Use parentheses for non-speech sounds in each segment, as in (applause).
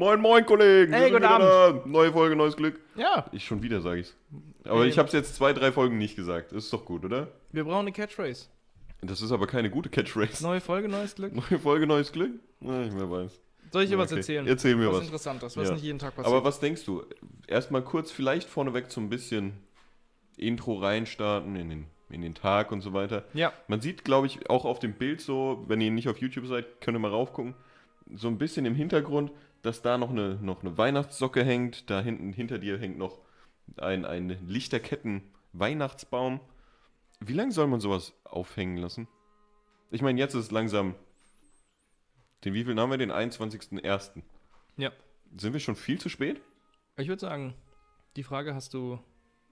Moin, moin, Kollegen. Hey, guten Da. Neue Folge, neues Glück. Ja, Ich schon wieder, sage ich's. Aber Nee. ich habe es jetzt zwei, drei Folgen nicht gesagt. Das ist doch gut, oder? wir brauchen eine Catchphrase. Das ist aber keine gute Catchphrase. Neue Folge, neues Glück. Neue Folge, neues Glück? Nein, wer weiß. Soll ich dir was Okay. erzählen? Erzähl mir was, was. Interessantes, was Ja. nicht jeden Tag passiert. Aber was denkst du? Erstmal kurz vielleicht vorneweg so ein bisschen Intro reinstarten in den, in den Tag und so weiter. ja, Man sieht, glaube ich, auch auf dem Bild so, wenn ihr nicht auf YouTube seid, könnt ihr mal raufgucken, so ein bisschen im Hintergrund, dass da noch eine, noch eine Weihnachtssocke hängt. Da hinten hinter dir hängt noch ein, ein Lichterketten-Weihnachtsbaum. Wie lange soll man sowas aufhängen lassen? Ich meine, jetzt ist es langsam. Den wievielten haben wir? Den 21.01. ja. Sind wir schon viel zu spät? Ich würde sagen, die Frage hast du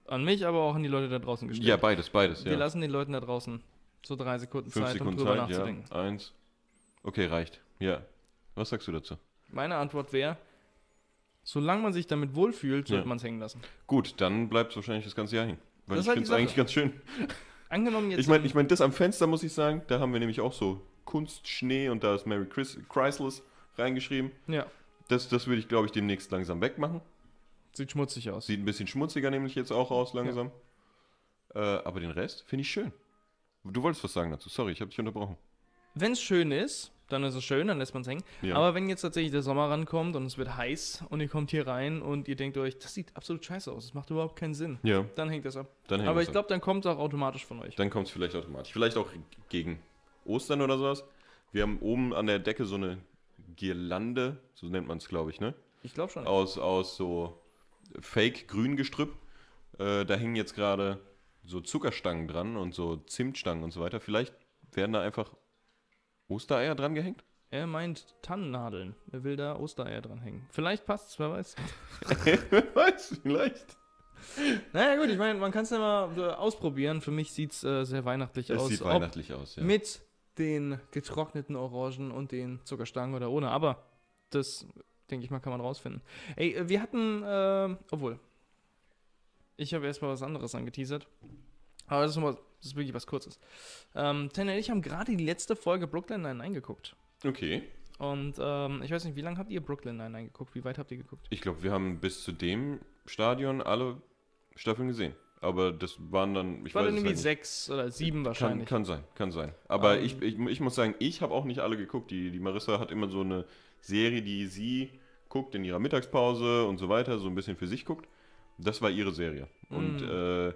an mich, aber auch an die Leute da draußen gestellt. Ja, beides, beides. Wir Ja. lassen den Leuten da draußen so drei Sekunden Fünf Zeit, Sekunden um drüber Zeit, ja. nachzudenken. Eins. Okay, reicht. Ja. Was sagst du dazu? Meine Antwort wäre, solange man sich damit wohlfühlt, sollte Ja. man es hängen lassen. Gut, dann bleibt es wahrscheinlich das ganze Jahr hängen. Weil Das ich halt finde es eigentlich ganz schön. (laughs) Angenommen jetzt. Ich meine, ich mein, das am Fenster muss ich sagen, da haben wir nämlich auch so Kunstschnee und da ist Mary Chris Chrysalis reingeschrieben. ja, Das, das würde ich, glaube ich, demnächst langsam wegmachen. sieht schmutzig aus. Sieht ein bisschen schmutziger nämlich jetzt auch aus langsam. Äh, aber den Rest finde ich schön. Du wolltest was sagen dazu. Sorry, ich habe dich unterbrochen. Wenn es schön ist, dann ist es schön, dann lässt man es hängen. Ja. Aber wenn jetzt tatsächlich der Sommer rankommt und es wird heiß und ihr kommt hier rein und ihr denkt euch, das sieht absolut scheiße aus, das macht überhaupt keinen Sinn, ja, dann hängt das ab. dann hängen Aber ich glaube, dann kommt es auch automatisch von euch. Dann kommt es vielleicht automatisch. Vielleicht auch gegen Ostern oder sowas. Wir haben oben an der Decke so eine Girlande, so nennt man es, glaube ich, ne? Ich glaube schon. aus, aus so Fake-Grüngestrüpp. Äh, da hängen jetzt gerade so Zuckerstangen dran und so Zimtstangen und so weiter. Vielleicht werden da einfach Ostereier dran gehängt? Er meint Tannennadeln. Er will da Ostereier dran hängen. Vielleicht passt es, wer weiß. Wer (laughs) weiß, vielleicht. Naja, gut, ich meine, man kann es ja mal äh, ausprobieren. Für mich sieht es äh, sehr weihnachtlich Es aus. sieht Ob weihnachtlich aus, ja. Mit den getrockneten Orangen und den Zuckerstangen oder ohne. Aber das, denke ich mal, kann man rausfinden. Ey, äh, wir hatten, äh, obwohl, ich habe erstmal was anderes angeteasert. Aber das ist, noch mal, das ist wirklich was Kurzes. Ähm, Tanner und ich haben gerade die letzte Folge Brooklyn Nine-Nine geguckt. Okay. Und ähm, ich weiß nicht, wie lange habt ihr Brooklyn Nine-Nine geguckt? Wie weit habt ihr geguckt? Ich glaube, wir haben bis zu dem Stadion alle Staffeln gesehen. Aber das waren dann, ich war weiß dann irgendwie halt sechs oder sieben Kann, wahrscheinlich. kann sein, kann sein. Aber Ähm. ich, ich, ich muss sagen, ich habe auch nicht alle geguckt. Die, die Marissa hat immer so eine Serie, die sie guckt in ihrer Mittagspause und so weiter, so ein bisschen für sich guckt. Das war ihre Serie. Und Mm. äh,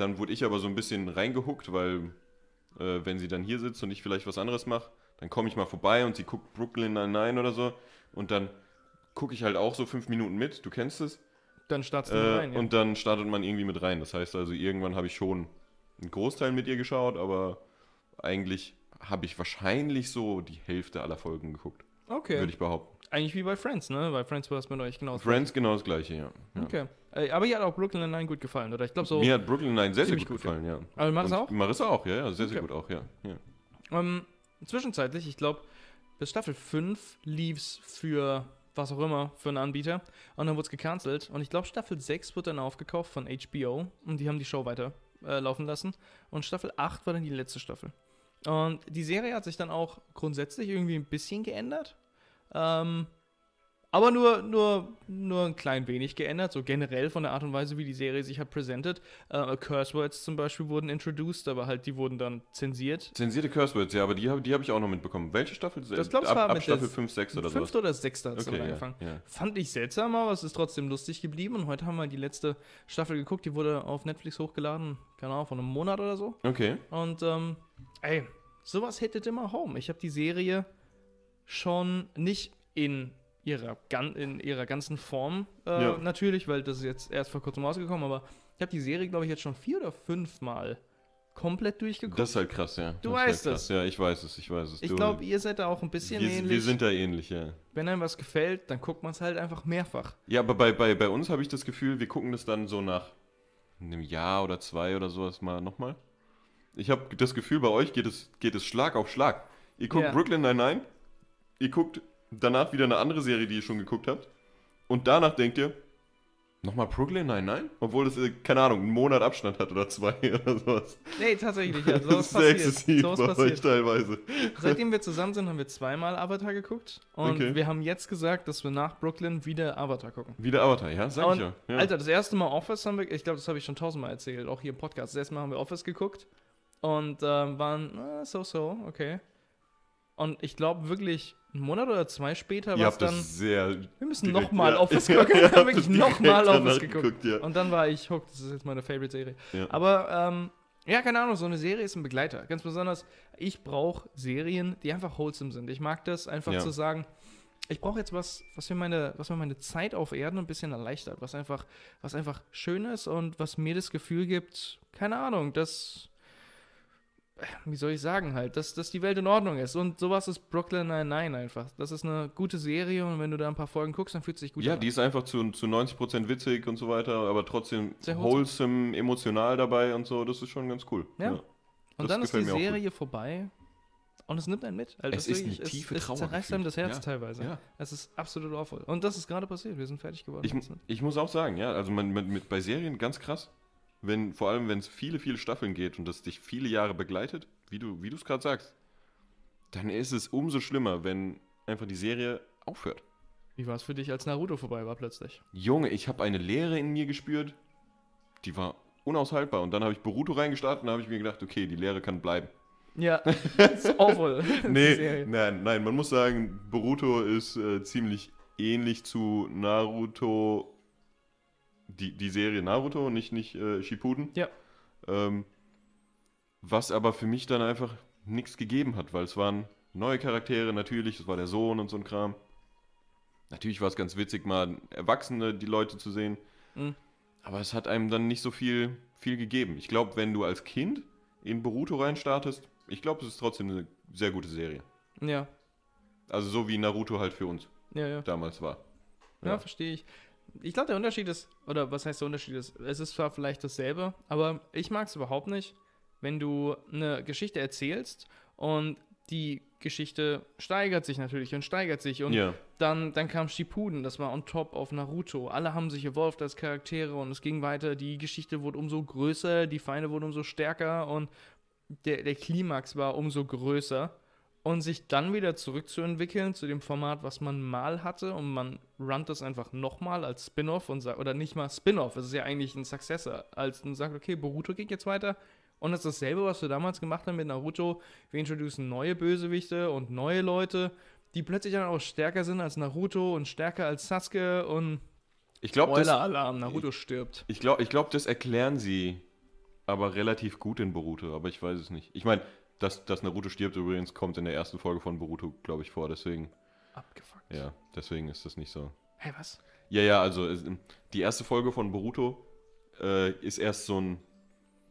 dann wurde ich aber so ein bisschen reingehuckt, weil äh, wenn sie dann hier sitzt und ich vielleicht was anderes mache, dann komme ich mal vorbei und sie guckt Brooklyn Nine-Nine oder so. Und dann gucke ich halt auch so fünf Minuten mit. Du kennst es. Dann startest du Äh, rein, ja. Und dann startet man irgendwie mit rein. Das heißt also, irgendwann habe ich schon einen Großteil mit ihr geschaut, aber eigentlich habe ich wahrscheinlich so die Hälfte aller Folgen geguckt, okay. würde ich behaupten. Eigentlich wie bei Friends, ne? Bei Friends war es mit euch genau Friends genau das gleiche, ja. ja. Okay. Äh, aber ihr hat auch Brooklyn Nine gut gefallen, oder? Ich glaube so. Mir hat Brooklyn Nine sehr, sehr gut gut, gefallen, ja. Aber Marissa Und auch? Marissa auch, ja, ja, sehr, sehr Okay. gut auch, ja. ja. Ähm, zwischenzeitlich, ich glaube, bis Staffel 5 lief's für was auch immer, für einen Anbieter. Und dann wurde es gecancelt. Und ich glaube, Staffel 6 wurde dann aufgekauft von HBO. Und die haben die Show weiter äh, laufen lassen. Und Staffel 8 war dann die letzte Staffel. Und die Serie hat sich dann auch grundsätzlich irgendwie ein bisschen geändert. Ähm, aber nur, nur, nur ein klein wenig geändert, so generell von der Art und Weise, wie die Serie sich hat präsentiert. Äh, Curse Words zum Beispiel wurden introduced, aber halt die wurden dann zensiert. Zensierte Curse Words, ja, aber die habe die hab ich auch noch mitbekommen. Welche Staffel? Das glaub ich ab, war ab der Staffel 5, 6 oder so. oder sechste hat es Okay, ja, angefangen. ja. Fand ich seltsam, aber es ist trotzdem lustig geblieben. Und heute haben wir die letzte Staffel geguckt, die wurde auf Netflix hochgeladen, keine Ahnung, vor einem Monat oder so. Okay. Und ähm, ey, sowas hättet immer home. Ich habe die Serie schon nicht in ihrer, in ihrer ganzen Form äh, Ja. natürlich, weil das ist jetzt erst vor kurzem rausgekommen, aber ich habe die Serie, glaube ich, jetzt schon vier oder fünf Mal komplett durchgeguckt. Das ist halt krass, ja. Du das ist weißt halt es. Ja, ich weiß es, ich weiß es. ich glaube, ihr seid da auch ein bisschen wir, ähnlich. wir sind da ähnlich, ja. Wenn einem was gefällt, dann guckt man es halt einfach mehrfach. Ja, aber bei, bei, bei uns habe ich das Gefühl, wir gucken das dann so nach einem Jahr oder zwei oder sowas mal nochmal. Ich habe das Gefühl, bei euch geht es, geht es Schlag auf Schlag. Ihr guckt Ja. Brooklyn Nine-Nine, ihr guckt danach wieder eine andere Serie, die ihr schon geguckt habt. Und danach denkt ihr, Nochmal Brooklyn? Nein, nein. Obwohl es, äh, keine Ahnung, einen Monat Abstand hat oder zwei (laughs) oder sowas. Nee, tatsächlich, ja. So das ist sehr exzessiv So bei euch passiert. teilweise. Seitdem wir zusammen sind, haben wir zweimal Avatar geguckt. Und Okay. wir haben jetzt gesagt, dass wir nach Brooklyn wieder Avatar gucken. Wieder Avatar, ja? Sag ich Und, ja. ja. Alter, das erste Mal Office haben wir, ich glaube, das habe ich schon tausendmal erzählt, auch hier im Podcast. Das erste Mal haben wir Office geguckt und ähm, waren äh, so, so, okay. Und ich glaube wirklich, einen Monat oder zwei später war es dann, wir müssen nochmal ja. Office (laughs) gucken. wir haben wirklich nochmal Office geguckt. geguckt, ja. Und dann war ich hooked. Das ist jetzt meine Favorite-Serie. Ja. Aber, ähm, ja, keine Ahnung, so eine Serie ist ein Begleiter. Ganz besonders, ich brauche Serien, die einfach wholesome sind. Ich mag das einfach zu sagen, ich brauche jetzt was, was mir, meine, was mir meine Zeit auf Erden ein bisschen erleichtert. Was einfach, was einfach schön ist und was mir das Gefühl gibt, keine Ahnung, dass, wie soll ich sagen halt, dass, dass die Welt in Ordnung ist. Und sowas ist Brooklyn Nine-Nine einfach. Das ist eine gute Serie und wenn du da ein paar Folgen guckst, dann fühlt es sich gut ja, an. die ist einfach zu, zu 90% witzig und so weiter, aber trotzdem Sehr wholesome. emotional dabei und so. Das ist schon ganz cool. Ja. Das Und dann ist die. Serie vorbei und es nimmt einen mit. Also Es das ist eine wirklich- tiefe es, Trauer Es zerreißt einem das Herz Ja. teilweise. Ja. Es ist absolut awful. Und das ist gerade passiert. Wir sind fertig geworden. Ich, ich muss auch sagen, ja, also man, man, mit, bei Serien ganz krass, wenn, vor allem wenn es viele, viele Staffeln geht und das dich viele Jahre begleitet, wie du es gerade sagst, dann ist es umso schlimmer, wenn einfach die Serie aufhört. Wie war es für dich, als Naruto vorbei war plötzlich? Junge, ich habe eine Leere in mir gespürt, die war unaushaltbar. Und dann habe ich Boruto reingestartet und da habe ich mir gedacht, okay, die Leere kann bleiben. Ja, das (laughs) ist awful. Nee, nein, nein, man muss sagen, Boruto ist äh, ziemlich ähnlich zu Naruto, die, die Serie Naruto, nicht, nicht äh, Shippuden. Ja. Ähm, was aber für mich dann einfach nichts gegeben hat, weil es waren neue Charaktere natürlich, es war der Sohn und so ein Kram. Natürlich war es ganz witzig, mal Erwachsene, die Leute zu sehen. Mhm. Aber es hat einem dann nicht so viel, viel gegeben. Ich glaube, wenn du als Kind in Boruto reinstartest, ich glaube, es ist trotzdem eine sehr gute Serie. Ja, Also so wie Naruto halt für uns ja, ja. damals war. Ja, Ja. verstehe ich. Ich glaube, der Unterschied ist, oder was heißt der Unterschied ist, es ist zwar vielleicht dasselbe, aber ich mag es überhaupt nicht, wenn du eine Geschichte erzählst und die Geschichte steigert sich natürlich und steigert sich und Ja, Dann, dann kam Shippuden, das war on top auf Naruto. Alle haben sich evolved als Charaktere und es ging weiter. Die Geschichte wurde umso größer, die Feinde wurden umso stärker und der, der Klimax war umso größer. Und sich dann wieder zurückzuentwickeln zu dem Format, was man mal hatte und man runnt das einfach nochmal als Spin-off und sagt, oder nicht mal Spin-off, es ist ja eigentlich ein Successor, als man sagt, okay, Boruto geht jetzt weiter. Und das ist dasselbe, was wir damals gemacht haben mit Naruto. Wir introducen neue Bösewichte und neue Leute die plötzlich dann auch stärker sind als Naruto und stärker als Sasuke und ich glaube, das, Spoiler-Alarm, Naruto stirbt. ich glaub, ich glaub, das erklären sie aber relativ gut in Boruto, aber ich weiß es nicht. Ich meine, dass, dass Naruto stirbt übrigens kommt in der ersten Folge von Boruto, glaube ich, vor, deswegen, Abgefuckt. ja, deswegen ist das nicht so. Hey, was? Ja, ja, also die erste Folge von Boruto äh, ist erst so ein,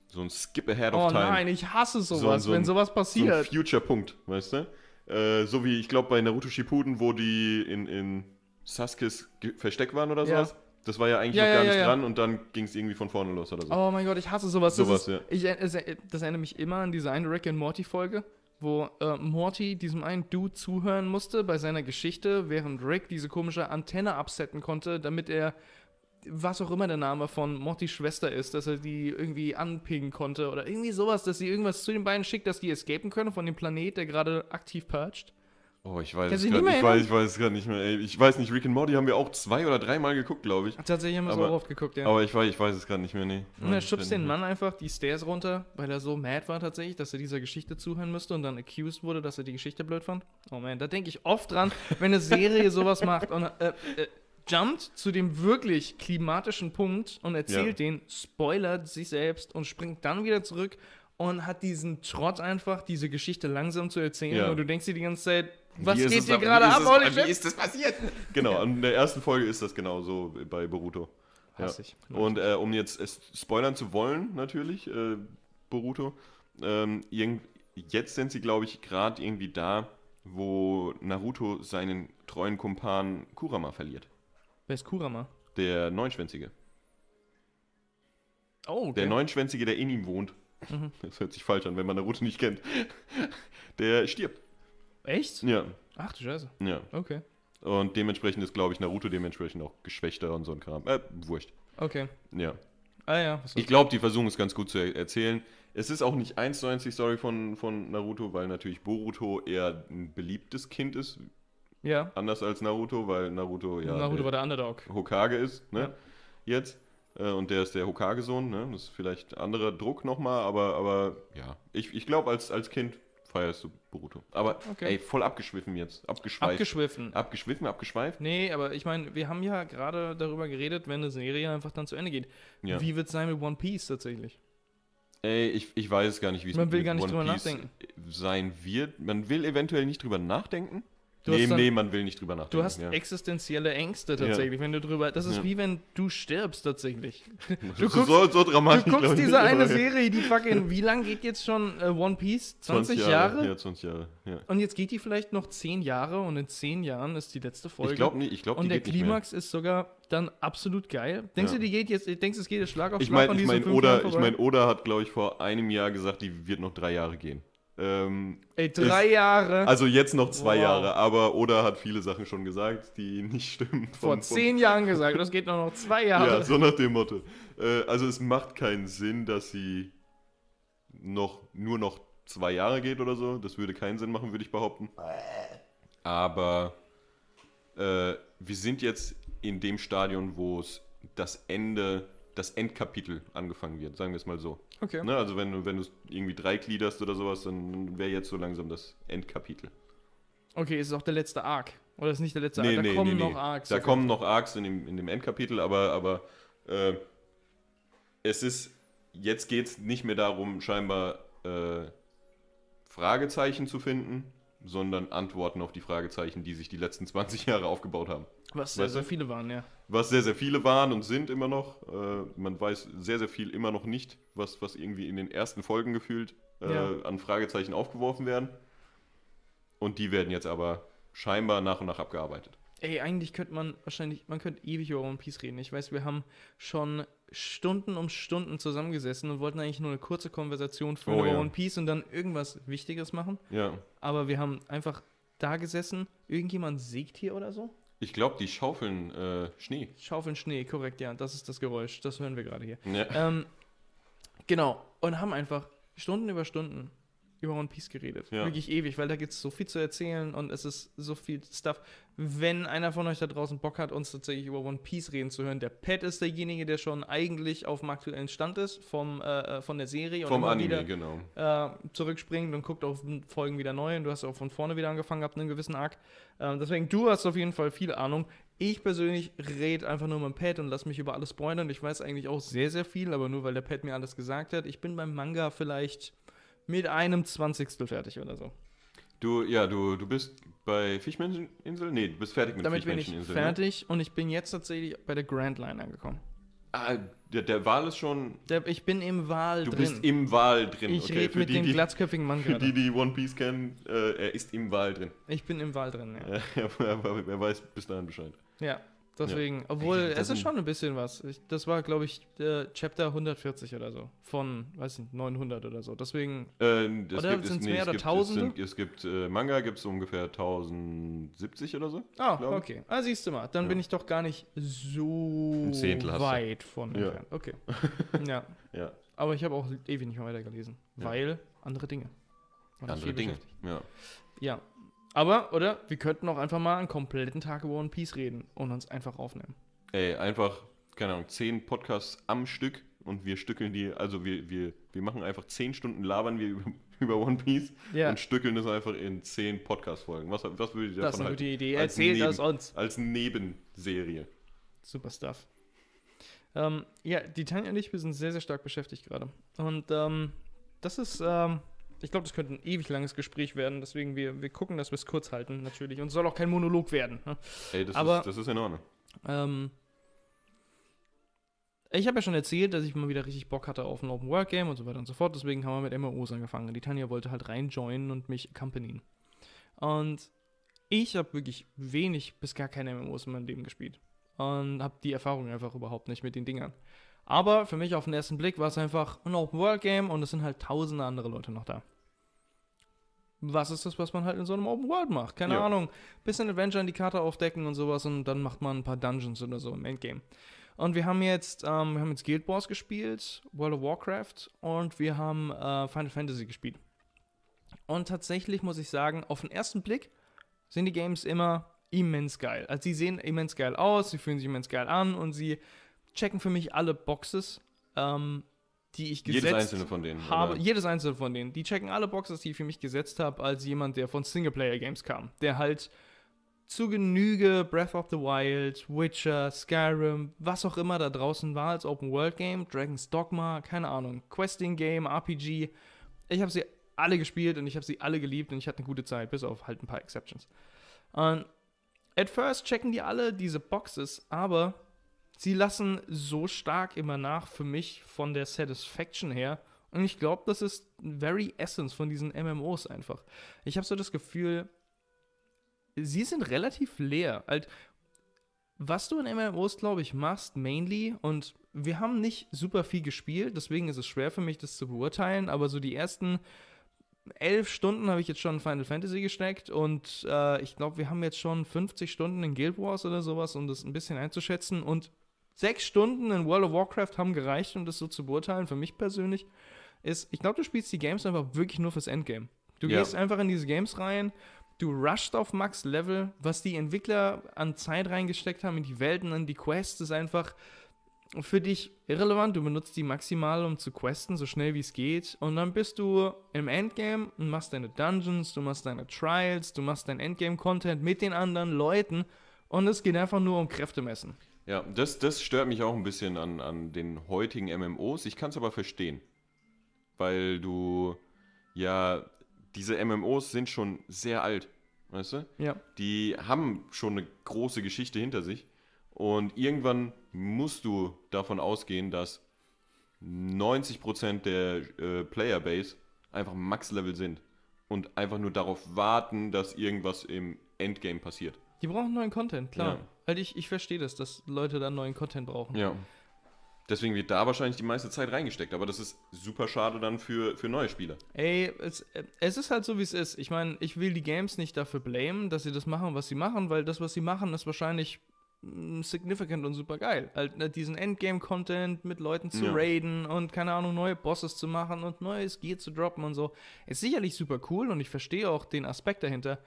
so ein Skip ahead of Oh time. nein, ich hasse sowas, so ein- wenn sowas so passiert. Future-Punkt, weißt du? Äh, so wie, ich glaube, bei Naruto Shippuden, wo die in, in Saskes Ge- Versteck waren oder Ja. Das war ja eigentlich Ja, noch ja, gar ja, nicht ja. dran und dann ging es irgendwie von vorne los oder so. oh mein Gott, ich hasse sowas. Sowas, das, ist, ich, es, das erinnert mich immer an diese eine Rick and Morty Folge, wo äh, Morty diesem einen Dude zuhören musste bei seiner Geschichte, während Rick diese komische Antenne absetzen konnte, damit er was auch immer der Name von Mortys Schwester ist, dass er die irgendwie anpingen konnte oder irgendwie sowas, dass sie irgendwas zu den beiden schickt, dass die escapen können von dem Planet, der gerade aktiv purgt. Oh, ich weiß dich grad, nicht mehr ich weiß, ich weiß es gerade nicht mehr. Ey. Ich weiß nicht, Rick and Morty haben wir auch zwei oder dreimal geguckt, glaube ich. Tatsächlich haben wir es Aber- auch oft geguckt, ja. Aber ich weiß, ich weiß es gerade nicht mehr, nee. Und er schubst den Mann einfach die Stairs runter, weil er so mad war tatsächlich, dass er dieser Geschichte zuhören müsste und dann accused wurde, dass er die Geschichte blöd fand. Oh man, da denke ich oft dran, wenn eine Serie sowas macht und äh, äh, jumpt zu dem wirklich klimatischen Punkt und erzählt den, spoilert sich selbst und springt dann wieder zurück und hat diesen Trott einfach, diese Geschichte langsam zu erzählen Ja. und du denkst dir die ganze Zeit, was geht hier gerade ab, holy Wie ist das passiert? (laughs) Genau, in der ersten Folge ist das genau so bei Boruto. Ja. Und äh, um jetzt es spoilern zu wollen, natürlich, äh, Boruto, ähm, irgend, jetzt sind sie, glaube ich, gerade irgendwie da, wo Naruto seinen treuen Kumpan Kurama verliert. Wer ist Kurama? Der Neunschwänzige. Oh, okay. Der Neunschwänzige, der in ihm wohnt. Mhm. Das hört sich falsch an, wenn man Naruto nicht kennt. (laughs) Der stirbt. Echt? Ja, Ach du Scheiße. ja. Okay. Und dementsprechend ist, glaube ich, Naruto dementsprechend auch geschwächter und so ein Kram. Äh, wurscht. Okay. Ja. Ah ja, Ich glaube, die versuchen es ganz gut zu er erzählen. Es ist auch nicht eins zu eins die Story von, von Naruto, weil natürlich Boruto eher ein beliebtes Kind ist, Ja. anders als Naruto, weil Naruto ja Naruto der war der Underdog. Hokage ist, ne? Ja. Jetzt. Äh, Und der ist der Hokage-Sohn, ne? Das ist vielleicht anderer Druck nochmal, aber, aber ja. Ich, ich glaube, als, als Kind feierst du Boruto. Aber Okay. ey, voll abgeschwiffen jetzt. Abgeschweift. Abgeschwiffen. Abgeschwiffen, abgeschweift? Nee, aber ich meine, wir haben ja gerade darüber geredet, wenn eine Serie einfach dann zu Ende geht. Ja. Wie wird es sein mit One Piece tatsächlich? Ey, ich, ich weiß gar nicht, wie es Man will mit gar nicht One drüber Piece nachdenken. sein wird. Man will eventuell nicht drüber nachdenken. Du nee, dann- nee, man will nicht drüber nachdenken. Du hast ja. existenzielle Ängste tatsächlich, wenn du drüber. Das ist Ja. wie wenn du stirbst tatsächlich. (laughs) so, guckst- so, so dramatisch. Du guckst ich diese eine Serie, die fucking. (laughs) Wie lang geht jetzt schon äh, One Piece? 20, Jahre? Ja, 20 Jahre. Ja. Und jetzt geht die vielleicht noch 10 Jahre und in 10 Jahren ist die letzte Folge. Ich glaube nicht, ich glaube, und der. Klimax ist sogar dann absolut geil. Denkst Ja. du, die geht jetzt, denkst du, es geht jetzt Schlag auf Ich Schlag meine, ich mein, fünf Oda, Jahre ich vorbei? mein, Oda hat, glaube ich, vor einem Jahr gesagt, die wird noch drei Jahre gehen. Ähm, Ey, drei Jahre. also jetzt noch zwei Wow. Jahre, aber Oda hat viele Sachen schon gesagt, die nicht stimmen. vor Von- von- zehn Jahren gesagt, das geht noch, noch zwei (laughs) Jahre. Ja, so nach dem Motto. Äh, also es macht keinen Sinn, dass sie noch nur noch zwei Jahre geht oder so. Das würde keinen Sinn machen, würde ich behaupten. Aber äh, wir sind jetzt in dem Stadion, wo es das Ende, das Endkapitel angefangen wird, sagen wir es mal so. Okay. Ne? Also wenn du, wenn du es irgendwie dreigliederst oder sowas, dann wäre jetzt so langsam das Endkapitel. Okay, ist es auch der letzte Arc? Oder ist nicht der letzte Nee, Arc? Da nee, kommen nee, noch. Arcs. Da okay. kommen noch Arcs in dem, in dem Endkapitel, aber, aber äh, es ist, jetzt geht es nicht mehr darum, scheinbar äh, Fragezeichen zu finden, sondern Antworten auf die Fragezeichen, die sich die letzten 20 Jahre aufgebaut haben. Was sehr, Weißt sehr du? viele waren, ja. Was sehr, sehr viele waren und sind immer noch. Äh, man weiß sehr, sehr viel immer noch nicht, was, was irgendwie in den ersten Folgen gefühlt äh, Ja. an Fragezeichen aufgeworfen werden. Und die werden jetzt aber scheinbar nach und nach abgearbeitet. Ey, eigentlich könnte man wahrscheinlich, man könnte ewig über One Piece reden. Ich weiß, wir haben schon Stunden um Stunden zusammengesessen und wollten eigentlich nur eine kurze Konversation führen Oh, über ja. One Piece und dann irgendwas Wichtiges machen. Ja. Aber wir haben einfach da gesessen. Irgendjemand sägt hier oder so? Ich glaube, die schaufeln äh, Schnee. Schaufeln Schnee, korrekt, ja. Das ist das Geräusch. Das hören wir gerade hier. Ja. Ähm, genau. Und haben einfach Stunden über Stunden über One Piece geredet. Ja. Wirklich ewig, weil da gibt es so viel zu erzählen und es ist so viel Stuff. Wenn einer von euch da draußen Bock hat, uns tatsächlich über One Piece reden zu hören, der Pat ist derjenige, der schon eigentlich auf dem aktuellen Stand ist vom, äh, äh, von der Serie und Vom immer Anime, wieder genau. äh, zurückspringt und guckt auf Folgen wieder neu und du hast auch von vorne wieder angefangen gehabt, einen gewissen Arc. Ähm, deswegen, du hast auf jeden Fall viel Ahnung. Ich persönlich rede einfach nur mit dem Pad und lass mich über alles spoilern. Ich weiß eigentlich auch sehr, sehr viel, aber nur weil der Pad mir alles gesagt hat. Ich bin beim Manga vielleicht mit einem Zwanzigstel fertig oder so. Du, ja, du, du bist bei Fischmenscheninsel? Nee, du bist fertig mit Damit bin ich Fischmenscheninsel. fertig und ich bin jetzt tatsächlich bei der Grand Line angekommen. Ne? Ah, der, der Wal ist schon. Der, ich bin im Wal Du drin. bist im Wal drin. ich okay, rede für mit die, dem die, glatzköpfigen Mann Für die, gerade. die One Piece kennen, äh, er ist im Wal drin. Ich bin im Wal drin, ja. (laughs) Aber wer weiß bis dahin Bescheid. Ja, deswegen. Obwohl, Ey, das es ist sind- schon ein bisschen was. Ich, das war, glaube ich, der Chapter 140 oder so. Von, weiß nicht, 900 oder so. Deswegen, Äh, das Oder gibt, sind's es, mehr es oder gibt, Tausende? Es, sind, es gibt äh, Manga, gibt es ungefähr 1070 oder so. ah, ich. okay. Ah, siehst du mal. Dann Ja. bin ich doch gar nicht so weit von Ja. entfernt. Okay. (laughs) ja. Ja, Aber ich habe auch ewig nicht mehr weitergelesen. Ja. Weil andere Dinge. Andere Dinge. Ja. Ja. Aber, oder? Wir könnten auch einfach mal einen kompletten Tag über One Piece reden und uns einfach aufnehmen. Ey, einfach, keine Ahnung, 10 Podcasts am Stück und wir stückeln die, also wir, wir, wir machen einfach 10 Stunden labern wir (laughs) über, über One Piece Ja. und stückeln das einfach in 10 Podcast-Folgen. Was, was würdet ihr Das ist davon eine gute halten? Idee. Als Erzählt Neben- das uns. Als Nebenserie. Super Stuff. Ähm, ja, die Tanja und ich, wir sind sehr, sehr stark beschäftigt gerade. Und ähm, das ist, ähm, ich glaube, das könnte ein ewig langes Gespräch werden. Deswegen, wir, wir gucken, dass wir es kurz halten, natürlich. Und es soll auch kein Monolog werden. Ne? Ey, das, Aber- ist, das ist in Ordnung. Ähm, ich habe ja schon erzählt, dass ich mal wieder richtig Bock hatte auf ein Open-World-Game und so weiter und so fort. Deswegen haben wir mit MMOs angefangen. Die Tanja wollte halt reinjoinen und mich accompanieren. Und ich habe wirklich wenig bis gar keine MMOs in meinem Leben gespielt. Und habe die Erfahrung einfach überhaupt nicht mit den Dingern. Aber für mich auf den ersten Blick war es einfach ein Open-World-Game und es sind halt tausende andere Leute noch da. was ist das, was man halt in so einem Open World macht? Keine Ja. Ahnung. Bisschen Adventure in die Karte aufdecken und sowas und dann macht man ein paar Dungeons oder so im Endgame. Und wir haben jetzt, ähm, wir haben jetzt Guild Wars gespielt, World of Warcraft und wir haben äh, Final Fantasy gespielt. Und tatsächlich muss ich sagen, auf den ersten Blick sind die Games immer immens geil. Also sie sehen immens geil aus, sie fühlen sich immens geil an und sie checken für mich alle Boxes, ähm, die ich gesetzt Jedes einzelne von denen. habe. oder? Jedes einzelne von denen. Die checken alle Boxes, die ich für mich gesetzt habe, als jemand, der von Singleplayer-Games kam. Der halt zu Genüge Breath of the Wild, Witcher, Skyrim, was auch immer da draußen war als Open-World-Game, Dragon's Dogma, keine Ahnung, Questing-Game, RPG. Ich habe sie alle gespielt und ich habe sie alle geliebt und ich hatte eine gute Zeit, bis auf halt ein paar Exceptions. Und at first checken die alle diese Boxes, aber sie lassen so stark immer nach für mich von der Satisfaction her. Und ich glaube, das ist very essence von diesen MMOs einfach. Ich habe so das Gefühl, sie sind relativ leer. Halt, was du in MMOs, glaube ich, machst, mainly, und wir haben nicht super viel gespielt, deswegen ist es schwer für mich, das zu beurteilen, aber so die ersten elf Stunden habe ich jetzt schon in Final Fantasy gesteckt und äh, ich glaube, wir haben jetzt schon 50 Stunden in Guild Wars oder sowas, um das ein bisschen einzuschätzen. Und sechs Stunden in World of Warcraft haben gereicht, um das so zu beurteilen. Für mich persönlich ist, ich glaube, du spielst die Games einfach wirklich nur fürs Endgame. Du Ja. gehst einfach in diese Games rein, du rushst auf Max Level, was die Entwickler an Zeit reingesteckt haben in die Welten, in die Quests, ist einfach für dich irrelevant. Du benutzt die maximal, um zu questen, so schnell wie es geht. Und dann bist du im Endgame und machst deine Dungeons, du machst deine Trials, du machst dein Endgame-Content mit den anderen Leuten. Und es geht einfach nur um Kräftemessen. Ja, das, das stört mich auch ein bisschen an, an den heutigen MMOs. Ich kann es aber verstehen. Weil du, ja, diese MMOs sind schon sehr alt, weißt du? Ja. Die haben schon eine große Geschichte hinter sich. Und irgendwann musst du davon ausgehen, dass 90% der äh, Playerbase einfach Max-Level sind. Und einfach nur darauf warten, dass irgendwas im Endgame passiert. Die brauchen neuen Content, klar. Ja. Halt ich, ich verstehe das, dass Leute dann neuen Content brauchen. Ja. Deswegen wird da wahrscheinlich die meiste Zeit reingesteckt. Aber das ist super schade dann für, für neue Spieler. Ey, es, es ist halt so, wie es ist. Ich meine, ich will die Games nicht dafür blamen, dass sie das machen, was sie machen, weil das, was sie machen, ist wahrscheinlich mm, significant und super geil. Halt ne, diesen Endgame-Content mit Leuten zu Ja. raiden und keine Ahnung, neue Bosses zu machen und neues Gear zu droppen und so. Ist sicherlich super cool und ich verstehe auch den Aspekt dahinter.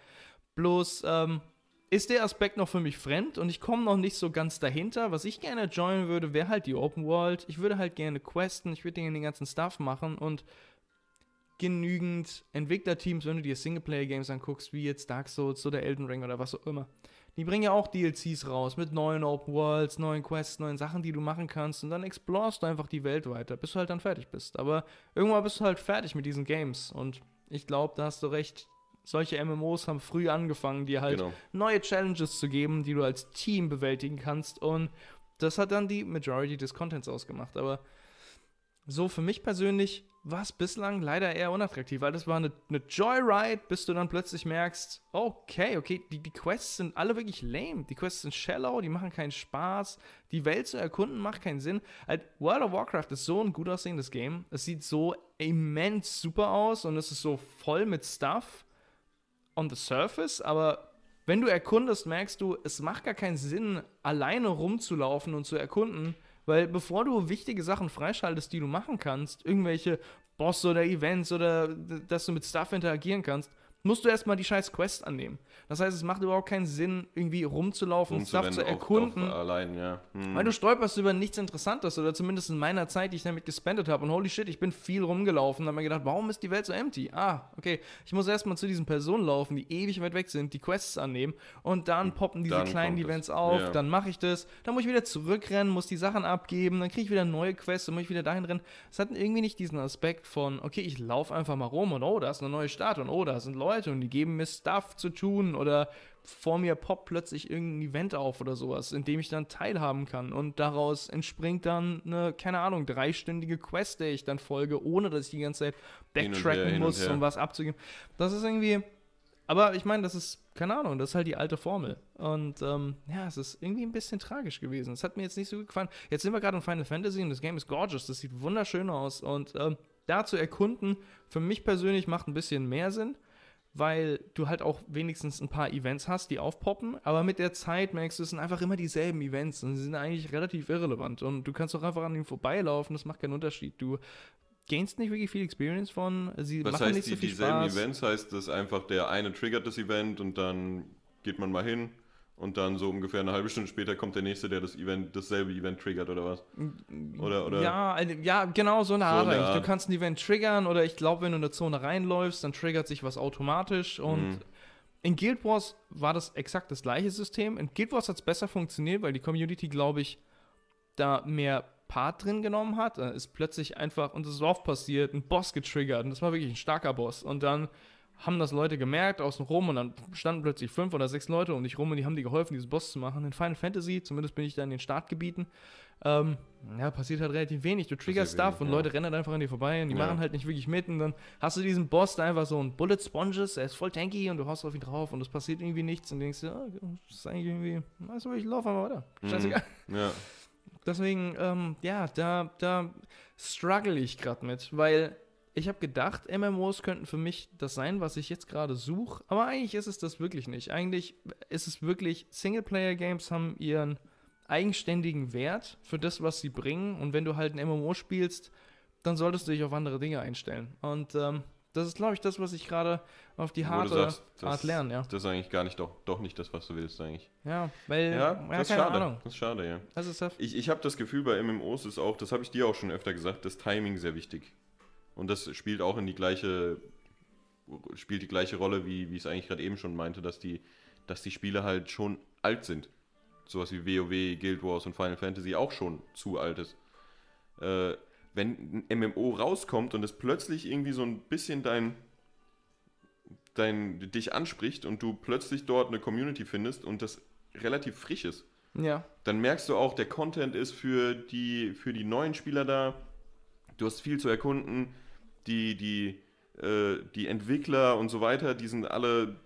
Bloß, ähm, ist der Aspekt noch für mich fremd und ich komme noch nicht so ganz dahinter. Was ich gerne joinen würde, wäre halt die Open World. Ich würde halt gerne questen, ich würde gerne den ganzen Stuff machen und genügend Entwicklerteams, wenn du dir Singleplayer-Games anguckst, wie jetzt Dark Souls oder Elden Ring oder was auch immer. Die bringen ja auch DLCs raus mit neuen Open Worlds, neuen Quests, neuen Sachen, die du machen kannst und dann explorst du einfach die Welt weiter, bis du halt dann fertig bist. Aber irgendwann bist du halt fertig mit diesen Games und ich glaube, da hast du recht. Solche MMOs haben früh angefangen, dir halt Genau. neue Challenges zu geben, die du als Team bewältigen kannst. Und das hat dann die Majority des Contents ausgemacht. Aber so für mich persönlich war es bislang leider eher unattraktiv, weil das war eine, eine Joyride, bis du dann plötzlich merkst, okay, okay, die, die Quests sind alle wirklich lame. Die Quests sind shallow, die machen keinen Spaß. Die Welt zu erkunden macht keinen Sinn. Halt, World of Warcraft ist so ein gut aussehendes Game. Es sieht so immens super aus und es ist so voll mit Stuff on the surface, aber wenn du erkundest, merkst du, es macht gar keinen Sinn, alleine rumzulaufen und zu erkunden, weil bevor du wichtige Sachen freischaltest, die du machen kannst, irgendwelche Boss oder Events oder dass du mit Stuff interagieren kannst, musst du erstmal die scheiß Quest annehmen. Das heißt, es macht überhaupt keinen Sinn, irgendwie rumzulaufen, Stuff Rumzurennen zu auf- erkunden. Auf, allein, ja. Hm. Weil du stolperst über nichts Interessantes oder zumindest in meiner Zeit, die ich damit gespendet habe. Und holy shit, ich bin viel rumgelaufen und habe mir gedacht, warum ist die Welt so empty? Ah, okay, ich muss erstmal zu diesen Personen laufen, die ewig weit weg sind, die Quests annehmen und dann poppen diese Dann kleinen. Events auf, Ja. dann mache ich das, dann muss ich wieder zurückrennen, muss die Sachen abgeben, dann kriege ich wieder neue Quests, dann muss ich wieder dahin rennen. Es hat irgendwie nicht diesen Aspekt von, okay, ich laufe einfach mal rum und oh, da ist eine neue Stadt und oh, da sind Leute und die geben mir Stuff zu tun oder vor mir poppt plötzlich irgendein Event auf oder sowas, in dem ich dann teilhaben kann. Und daraus entspringt dann eine, keine Ahnung, dreistündige Quest, der ich dann folge, ohne dass ich die ganze Zeit her, backtracken und muss, her. um was abzugeben. Das ist irgendwie. Aber ich meine, das ist, keine Ahnung, das ist halt die alte Formel. Und ähm, ja, es ist irgendwie ein bisschen tragisch gewesen. Es hat mir jetzt nicht so gut gefallen. Jetzt sind wir gerade in Final Fantasy und das Game ist gorgeous. Das sieht wunderschön aus. Und ähm, da zu erkunden, für mich persönlich macht ein bisschen mehr Sinn weil du halt auch wenigstens ein paar Events hast, die aufpoppen, aber mit der Zeit merkst du, es sind einfach immer dieselben Events und sie sind eigentlich relativ irrelevant und du kannst auch einfach an ihnen vorbeilaufen, das macht keinen Unterschied. Du gainst nicht wirklich viel Experience von, sie Was machen heißt nicht die, so viel dieselben Spaß. Events? Heißt das einfach, der eine triggert das Event und dann geht man mal hin und dann so ungefähr eine halbe Stunde später kommt der nächste, der das Event, dasselbe Event triggert oder was? Oder, oder? Ja, ja, genau so eine So Art eine eigentlich. Du Art. kannst ein Event triggern oder ich glaube, wenn du in eine Zone reinläufst, dann triggert sich was automatisch und Mhm. in Guild Wars war das exakt das gleiche System. In Guild Wars hat es besser funktioniert, weil die Community, glaube ich, da mehr Part drin genommen hat. Da ist plötzlich einfach, und das ist oft passiert, ein Boss getriggert und das war wirklich ein starker Boss. Und dann haben das Leute gemerkt außen rum und dann standen plötzlich fünf oder sechs Leute um dich rum und die haben dir geholfen, diesen Boss zu machen. In Final Fantasy, zumindest bin ich da in den Startgebieten, ähm, ja, passiert halt relativ wenig. Du triggerst Stuff wenig, und ja. Leute rennen halt einfach an dir vorbei und die Ja. machen halt nicht wirklich mit und dann hast du diesen Boss, der einfach so ein Bullet Sponges, er ist voll tanky und du haust auf ihn drauf und es passiert irgendwie nichts und denkst dir, ah, das ist eigentlich irgendwie, weißt du, ich laufe mal weiter. Scheißegal. Ja. Deswegen, ähm, ja, da, da struggle ich gerade mit, weil ich habe gedacht, MMOs könnten für mich das sein, was ich jetzt gerade suche, aber eigentlich ist es das wirklich nicht. Eigentlich ist es wirklich, Singleplayer-Games haben ihren eigenständigen Wert für das, was sie bringen und wenn du halt ein MMO spielst, dann solltest du dich auf andere Dinge einstellen. Und ähm, das ist, glaube ich, das, was ich gerade auf die harte sagst, Art das- lerne, ja. Das ist eigentlich gar nicht doch, doch nicht das, was du willst eigentlich. Ja, weil, Ja, ja, das ist keine schade. Ahnung. Das ist schade, ja. Das ist. Ich, ich habe das Gefühl, bei MMOs ist auch, das habe ich dir auch schon öfter gesagt, das Timing sehr wichtig. Und das spielt auch in die gleiche, spielt die gleiche Rolle, wie, wie ich es eigentlich gerade eben schon meinte, dass die, dass die Spiele halt schon alt sind. Sowas wie WoW, Guild Wars und Final Fantasy auch schon zu alt ist. Äh, wenn ein MMO rauskommt und es plötzlich irgendwie so ein bisschen dein, dein, dich anspricht und du plötzlich dort eine Community findest und das relativ frisch ist, Ja, dann merkst du auch, der Content ist für die, für die neuen Spieler da. Du hast viel zu erkunden. Die, die, äh, die Entwickler und so weiter, die sind alle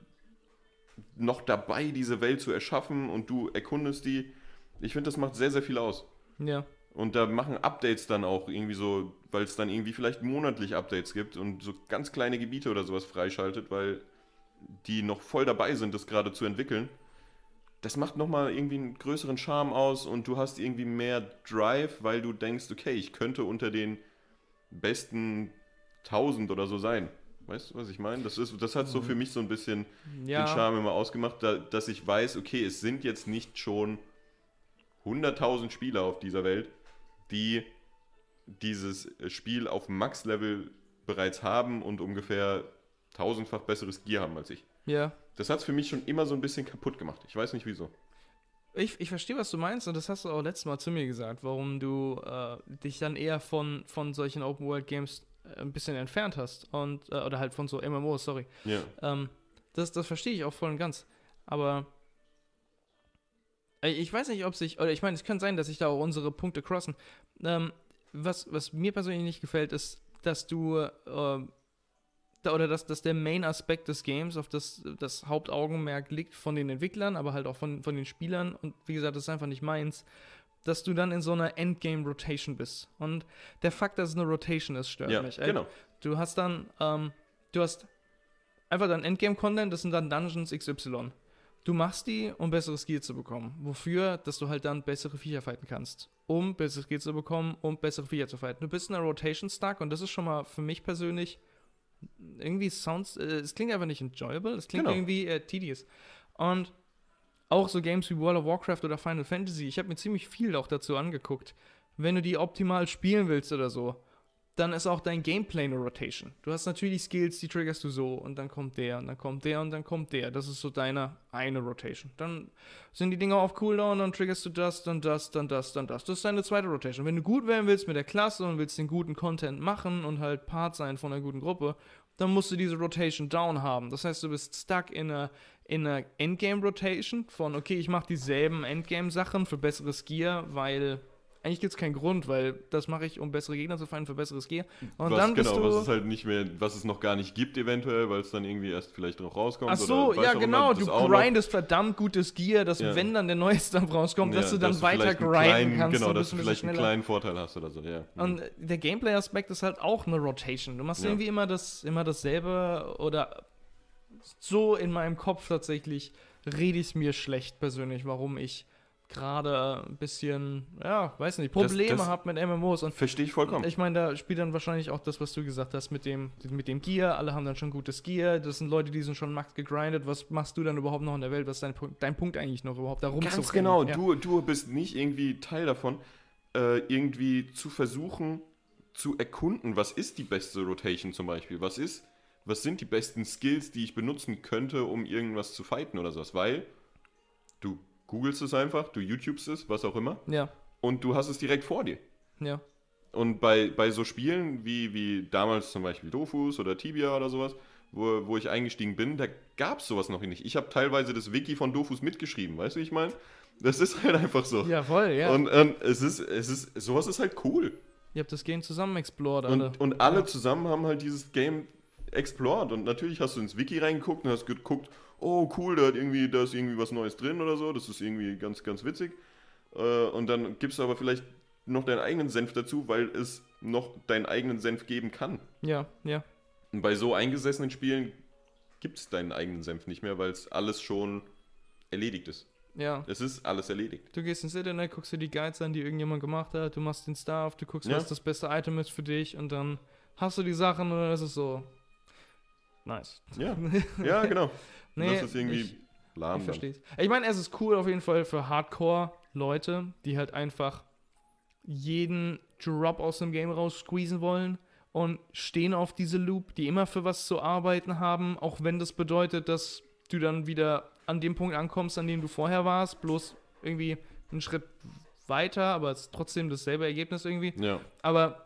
noch dabei, diese Welt zu erschaffen und du erkundest die. Ich finde, das macht sehr, sehr viel aus. ja. Und da machen Updates dann auch irgendwie so, weil es dann irgendwie vielleicht monatlich Updates gibt und so ganz kleine Gebiete oder sowas freischaltet, weil die noch voll dabei sind, das gerade zu entwickeln. Das macht nochmal irgendwie einen größeren Charme aus und du hast irgendwie mehr Drive, weil du denkst, okay, ich könnte unter den besten 1000 oder so sein. Weißt du, was ich meine? Das, ist, das hat so für mich so ein bisschen Ja. den Charme immer ausgemacht, da, dass ich weiß, okay, es sind jetzt nicht schon 100.000 Spieler auf dieser Welt, die dieses Spiel auf Max-Level bereits haben und ungefähr tausendfach besseres Gear haben als ich. Ja. Das hat es für mich schon immer so ein bisschen kaputt gemacht. Ich weiß nicht wieso. Ich, ich verstehe, was du meinst, und das hast du auch letztes Mal zu mir gesagt, warum du äh, dich dann eher von, von solchen Open-World-Games äh, ein bisschen entfernt hast. Und, äh, oder halt von so MMOs, sorry. Ja. Ähm, das, das verstehe ich auch voll und ganz. Aber äh, ich weiß nicht, ob sich, oder ich meine, es kann sein, dass sich da auch unsere Punkte crossen. Ähm, was, was mir persönlich nicht gefällt, ist, dass du, äh, oder dass, dass der Main-Aspekt des Games, auf das das Hauptaugenmerk liegt von den Entwicklern, aber halt auch von, von den Spielern, und wie gesagt, das ist einfach nicht meins, dass du dann in so einer Endgame-Rotation bist. Und der Fakt, dass es eine Rotation ist, stört Ja, mich. Ey, genau. Du hast dann, ähm, du hast einfach dann Endgame-Content, das sind dann Dungeons XY. Du machst die, um besseres Gear zu bekommen. Wofür? Dass du halt dann bessere Viecher fighten kannst. Um besseres Gear zu bekommen, um bessere Viecher zu fighten. Du bist in einer Rotation stuck und das ist schon mal für mich persönlich irgendwie sounds, äh, es klingt einfach nicht enjoyable, es klingt Genau. irgendwie äh, tedious. Und auch so Games wie World of Warcraft oder Final Fantasy, ich habe mir ziemlich viel auch dazu angeguckt. Wenn du die optimal spielen willst oder so, dann ist auch dein Gameplay eine Rotation. Du hast natürlich Skills, die triggerst du so und dann kommt der und dann kommt der und dann kommt der. Das ist so deine eine Rotation. Dann sind die Dinger auf Cooldown, dann triggerst du das, dann das, dann das, dann das. Das ist deine zweite Rotation. Wenn du gut werden willst mit der Klasse und willst den guten Content machen und halt Part sein von einer guten Gruppe, dann musst du diese Rotation down haben. Das heißt, du bist stuck in einer in Endgame-Rotation von, okay, ich mache dieselben Endgame-Sachen für besseres Gear, weil eigentlich gibt es keinen Grund, weil das mache ich, um bessere Gegner zu finden für besseres Gear. Und was, dann bist genau, du. was es halt nicht mehr, was es noch gar nicht gibt eventuell, weil es dann irgendwie erst vielleicht noch rauskommt. Ach so, oder ja genau, du grindest verdammt gutes Gear, dass Ja. wenn dann der neue (laughs) Stuff rauskommt, dass Ja, du dann weiter vielleicht einen grinden kleinen, kannst. Genau, und dass du vielleicht einen schneller. kleinen Vorteil hast oder so, ja. Und äh, der Gameplay-Aspekt ist halt auch eine Rotation. Du machst Ja. irgendwie immer, das, immer dasselbe oder so in meinem Kopf tatsächlich rede ich mir schlecht persönlich, warum ich gerade ein bisschen, ja, weiß nicht, Probleme das- habe mit MMOs. Und Verstehe ich vollkommen. ich meine, da spielt dann wahrscheinlich auch das, was du gesagt hast, mit dem, mit dem Gear. Alle haben dann schon gutes Gear. Das sind Leute, die sind schon max gegrindet. Was machst du dann überhaupt noch in der Welt? Was ist dein, Punkt- dein Punkt eigentlich noch überhaupt da rumzurennen? Ganz genau, Ja. du, du bist nicht irgendwie Teil davon, äh, irgendwie zu versuchen zu erkunden, was ist die beste Rotation zum Beispiel, was ist, was sind die besten Skills, die ich benutzen könnte, um irgendwas zu fighten oder sowas, weil du googelst es einfach, du YouTubest es, was auch immer, Ja, und du hast es direkt vor dir. ja. Und bei, bei so Spielen wie, wie damals zum Beispiel Dofus oder Tibia oder sowas, wo, wo ich eingestiegen bin, da gab es sowas noch nicht. Ich habe teilweise das Wiki von Dofus mitgeschrieben, weißt du, wie ich meine? Das ist halt einfach so. Ja, voll, ja. Und, und es ist, es ist, sowas ist halt cool. Ihr habt das Game zusammen explored, alle. Und, und alle Ja. zusammen haben halt dieses Game explored. Und natürlich hast du ins Wiki reingeguckt und hast geguckt, oh cool, da, hat irgendwie, da ist irgendwie was Neues drin oder so. Das ist irgendwie ganz, ganz witzig. Äh, und dann gibst du aber vielleicht noch deinen eigenen Senf dazu, weil es noch deinen eigenen Senf geben kann. Ja, ja. Und bei so eingesessenen Spielen gibt es deinen eigenen Senf nicht mehr, weil es alles schon erledigt ist. Ja. Es ist alles erledigt. Du gehst ins Internet, guckst dir die Guides an, die irgendjemand gemacht hat, du machst den Stuff, du guckst, Ja. was das beste Item ist für dich und dann hast du die Sachen und dann ist es so. Nice. Ja, (laughs) ja genau. Nee, das ist irgendwie ich, lahm ich verstehe Ich meine, es ist cool auf jeden Fall für Hardcore-Leute, die halt einfach jeden Drop aus dem Game raus squeezen wollen und stehen auf diese Loop, die immer für was zu arbeiten haben, auch wenn das bedeutet, dass du dann wieder an dem Punkt ankommst, an dem du vorher warst, bloß irgendwie einen Schritt weiter, aber es ist trotzdem dasselbe Ergebnis irgendwie. Ja. Aber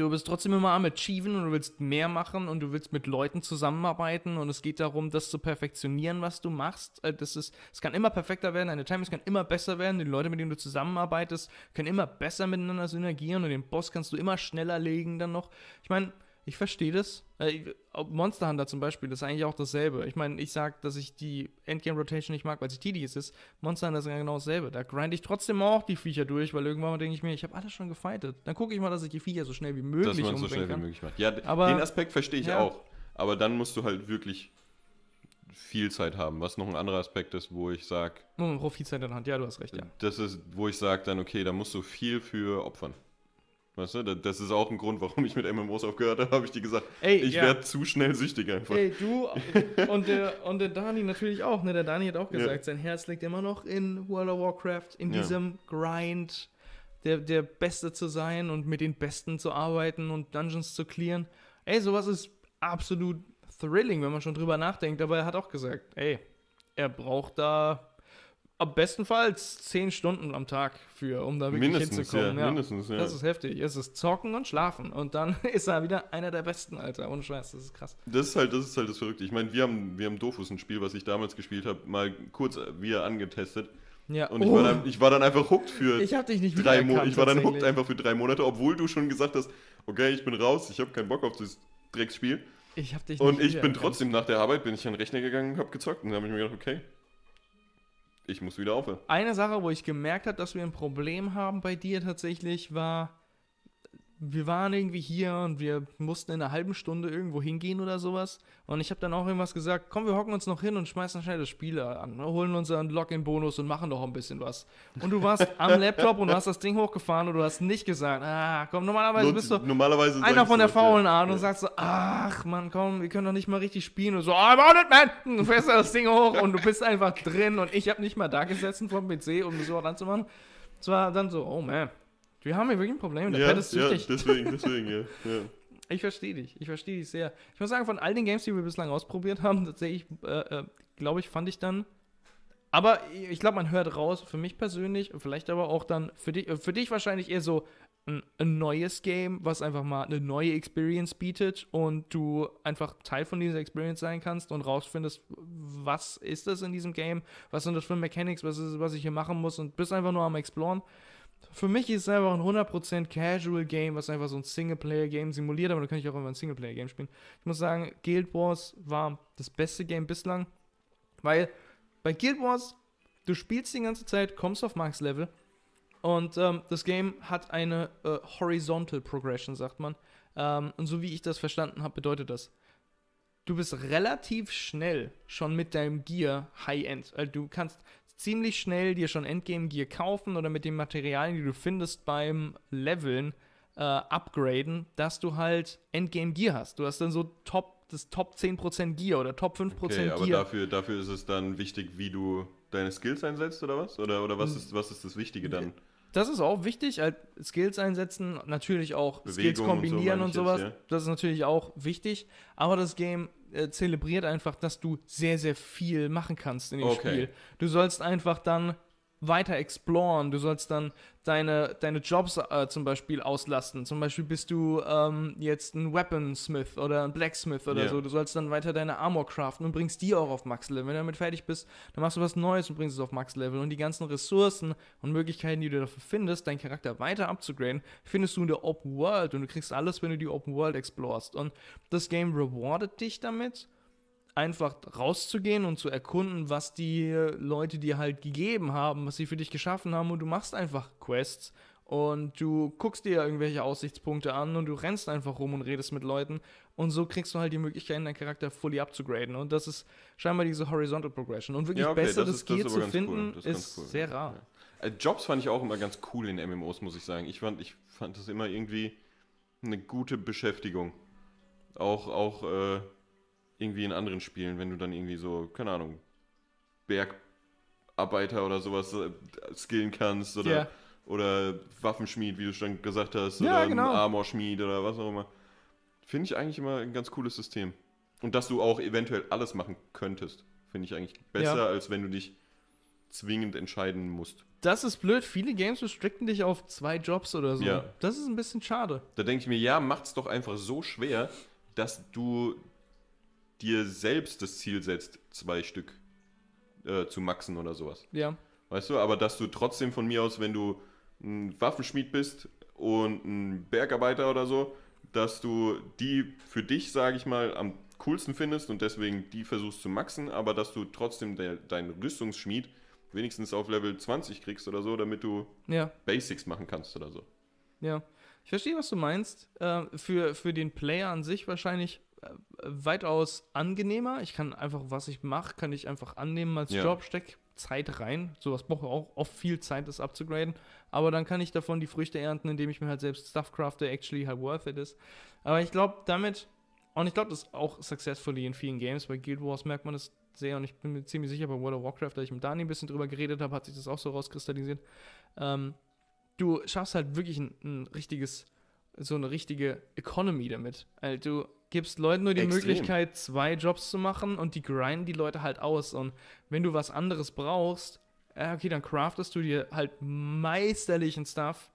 du bist trotzdem immer am Achieven und du willst mehr machen und du willst mit Leuten zusammenarbeiten und es geht darum, das zu perfektionieren, was du machst. Äh, Das ist, es kann immer perfekter werden, deine Timings kann immer besser werden, die Leute, mit denen du zusammenarbeitest, können immer besser miteinander synergieren und den Boss kannst du immer schneller legen dann noch. Ich meine, ich verstehe das. Äh, Monster Hunter zum Beispiel, das ist eigentlich auch dasselbe. Ich meine, ich sage, dass ich die Endgame Rotation nicht mag, weil sie tedious ist. Monster Hunter ist ja genau dasselbe. Da grinde ich trotzdem auch die Viecher durch, weil irgendwann denke ich mir, ich habe alles schon gefightet. Dann gucke ich mal, dass ich die Viecher so schnell wie dass möglich man es so schnell wie kann. möglich macht. Ja, Aber- den Aspekt verstehe ich ja. auch. Aber dann musst du halt wirklich viel Zeit haben, was noch ein anderer Aspekt ist, wo ich sage, Nur Profitzeit in der Hand, ja, du hast recht, ja. das ist, wo ich sage dann, okay, da musst du viel für opfern. Weißt du, da- das ist auch ein Grund, warum ich mit MMOs aufgehört habe, habe ich dir gesagt, Ey, ich ja. werde zu schnell süchtig einfach. Ey, du (laughs) und der, und der Dani natürlich auch, ne? Der Dani hat auch Ja. gesagt, sein Herz liegt immer noch in World of Warcraft, in Ja. diesem Grind, der, der Beste zu sein und mit den Besten zu arbeiten und Dungeons zu clearen. Ey, sowas ist absolut thrilling, wenn man schon drüber nachdenkt, aber er hat auch gesagt, ey, er braucht da am bestenfalls 10 Stunden am Tag für, um da wirklich mindestens, ja, hinzukommen. Ja, mindestens, ja. Das ist heftig. Es ist zocken und schlafen und dann (laughs) ist er wieder einer der Besten, Alter. Ohne Scheiß, das ist krass. Das ist halt das, ist halt das Verrückte. Ich meine, wir haben, wir haben Dofus, ein Spiel, was ich damals gespielt habe, mal kurz äh, wieder angetestet. Ja. Und ich, Oh, war dann, ich war dann einfach hooked für ich hab dich nicht drei Monate. Ich war dann hooked einfach für drei Monate, obwohl du schon gesagt hast, okay, ich bin raus, ich habe keinen Bock auf das Drecksspiel. Ich hab dich Und nicht ich bin trotzdem nach der Arbeit, bin ich an den Rechner gegangen und habe gezockt. Und dann habe ich mir gedacht, okay, ich muss wieder aufhören. Eine Sache, wo ich gemerkt habe, dass wir ein Problem haben bei dir tatsächlich, war, wir waren irgendwie hier und wir mussten in einer halben Stunde irgendwo hingehen oder sowas. Und ich habe dann auch irgendwas gesagt, komm, wir hocken uns noch hin und schmeißen schnell das Spiel an. ne, Holen unseren Login-Bonus und machen doch ein bisschen was. Und du warst (laughs) am Laptop und du hast das Ding hochgefahren und du hast nicht gesagt, ah, komm, normalerweise Nur- bist du normalerweise einer von der faulen Art und Ja. sagst so, ach man, komm, wir können doch nicht mal richtig spielen und so, I'm on it, man! Du fährst das Ding hoch und du bist einfach drin und ich habe nicht mal da gesessen vom PC, um so ranzumachen. Es war dann so, oh man, wir haben hier wirklich ein Problem, der Ja, Pad ist ja, deswegen, (laughs) deswegen, ja. ja. ich verstehe dich, ich verstehe dich sehr. Ich muss sagen, von all den Games, die wir bislang ausprobiert haben, tatsächlich, äh, äh, glaube ich, fand ich dann aber ich glaube, man hört raus, für mich persönlich, vielleicht aber auch dann für dich, für dich wahrscheinlich eher so ein, ein neues Game, was einfach mal eine neue Experience bietet und du einfach Teil von dieser Experience sein kannst und rausfindest, was ist das in diesem Game, was sind das für Mechanics, was ist, was ich hier machen muss und bist einfach nur am Exploren. Für mich ist es einfach ein 100% Casual Game, was einfach so ein Singleplayer-Game simuliert, aber da kann ich auch immer ein Singleplayer-Game spielen. Ich muss sagen, Guild Wars war das beste Game bislang, weil bei Guild Wars, du spielst die ganze Zeit, kommst auf Max-Level und ähm, das Game hat eine äh, Horizontal Progression, sagt man. Ähm, und so wie ich das verstanden habe, bedeutet das, du bist relativ schnell schon mit deinem Gear High-End. Also du kannst ziemlich schnell dir schon Endgame-Gear kaufen oder mit den Materialien, die du findest beim Leveln, äh, upgraden, dass du halt Endgame-Gear hast. Du hast dann so Top, das Top 10% Gear oder Top 5% Okay, aber Gear. dafür, dafür ist es dann wichtig, wie du deine Skills einsetzt oder was? Oder, oder was, ist, was ist das Wichtige dann? Das ist auch wichtig, halt Skills einsetzen, natürlich auch Skills Bewegung und so kombinieren und sowas. jetzt, ja. Das ist natürlich auch wichtig. Aber das Game äh, zelebriert einfach, dass du sehr, sehr viel machen kannst in dem Okay. Spiel. Du sollst einfach dann weiter exploren. Du sollst dann deine, deine Jobs äh, zum Beispiel auslasten. Zum Beispiel bist du ähm, jetzt ein Weaponsmith oder ein Blacksmith oder Ja. so. Du sollst dann weiter deine Armor craften und bringst die auch auf Max-Level. Wenn du damit fertig bist, dann machst du was Neues und bringst es auf Max-Level. Und die ganzen Ressourcen und Möglichkeiten, die du dafür findest, deinen Charakter weiter abzugraden, findest du in der Open World. Und du kriegst alles, wenn du die Open World explorst. Und das Game rewardet dich damit einfach rauszugehen und zu erkunden, was die Leute dir halt gegeben haben, was sie für dich geschaffen haben und du machst einfach Quests und du guckst dir irgendwelche Aussichtspunkte an und du rennst einfach rum und redest mit Leuten und so kriegst du halt die Möglichkeit, deinen Charakter fully upzugraden und das ist scheinbar diese Horizontal Progression und wirklich Ja, okay, besser das das ist- das Gear zu cool. finden Das ist, ist cool. sehr rar. Ja. Äh, Jobs fand ich auch immer ganz cool in MMOs, muss ich sagen. Ich fand, ich fand das immer irgendwie eine gute Beschäftigung. Auch, auch äh, irgendwie in anderen Spielen, wenn du dann irgendwie so, keine Ahnung, Bergarbeiter oder sowas äh, skillen kannst oder, Ja. oder Waffenschmied, wie du schon gesagt hast, Ja, oder genau. Armorschmied oder was auch immer. Finde ich eigentlich immer ein ganz cooles System. Und dass du auch eventuell alles machen könntest, finde ich eigentlich besser, Ja. als wenn du dich zwingend entscheiden musst. Das ist blöd, viele Games restrikten dich auf zwei Jobs oder so. Ja. Das ist ein bisschen schade. Da denke ich mir, ja, macht's doch einfach so schwer, dass du dir selbst das Ziel setzt, zwei Stück äh, zu maxen oder sowas. Ja. Weißt du, aber dass du trotzdem von mir aus, wenn du ein Waffenschmied bist und ein Bergarbeiter oder so, dass du die für dich, sage ich mal, am coolsten findest und deswegen die versuchst zu maxen, aber dass du trotzdem de deinen Rüstungsschmied wenigstens auf Level 20 kriegst oder so, damit du Ja. Basics machen kannst oder so. Ja, ich verstehe, was du meinst. Äh, für, für den Player an sich wahrscheinlich weitaus angenehmer. Ich kann einfach, was ich mache, kann ich einfach annehmen als Ja. Job, steck Zeit rein. Sowas braucht auch oft viel Zeit, das abzugraden. Aber dann kann ich davon die Früchte ernten, indem ich mir halt selbst Stuff crafte, actually halt worth it ist. Aber ich glaube, damit, und ich glaube, das ist auch successfully in vielen Games. Bei Guild Wars merkt man das sehr und ich bin mir ziemlich sicher, bei World of Warcraft, da ich mit Dani ein bisschen drüber geredet habe, hat sich das auch so rauskristallisiert. Ähm, du schaffst halt wirklich ein, ein richtiges, so eine richtige Economy damit. Also du gibst Leuten nur die Extrem. Möglichkeit, zwei Jobs zu machen und die grinden die Leute halt aus. Und wenn du was anderes brauchst, okay, dann craftest du dir halt meisterlichen Stuff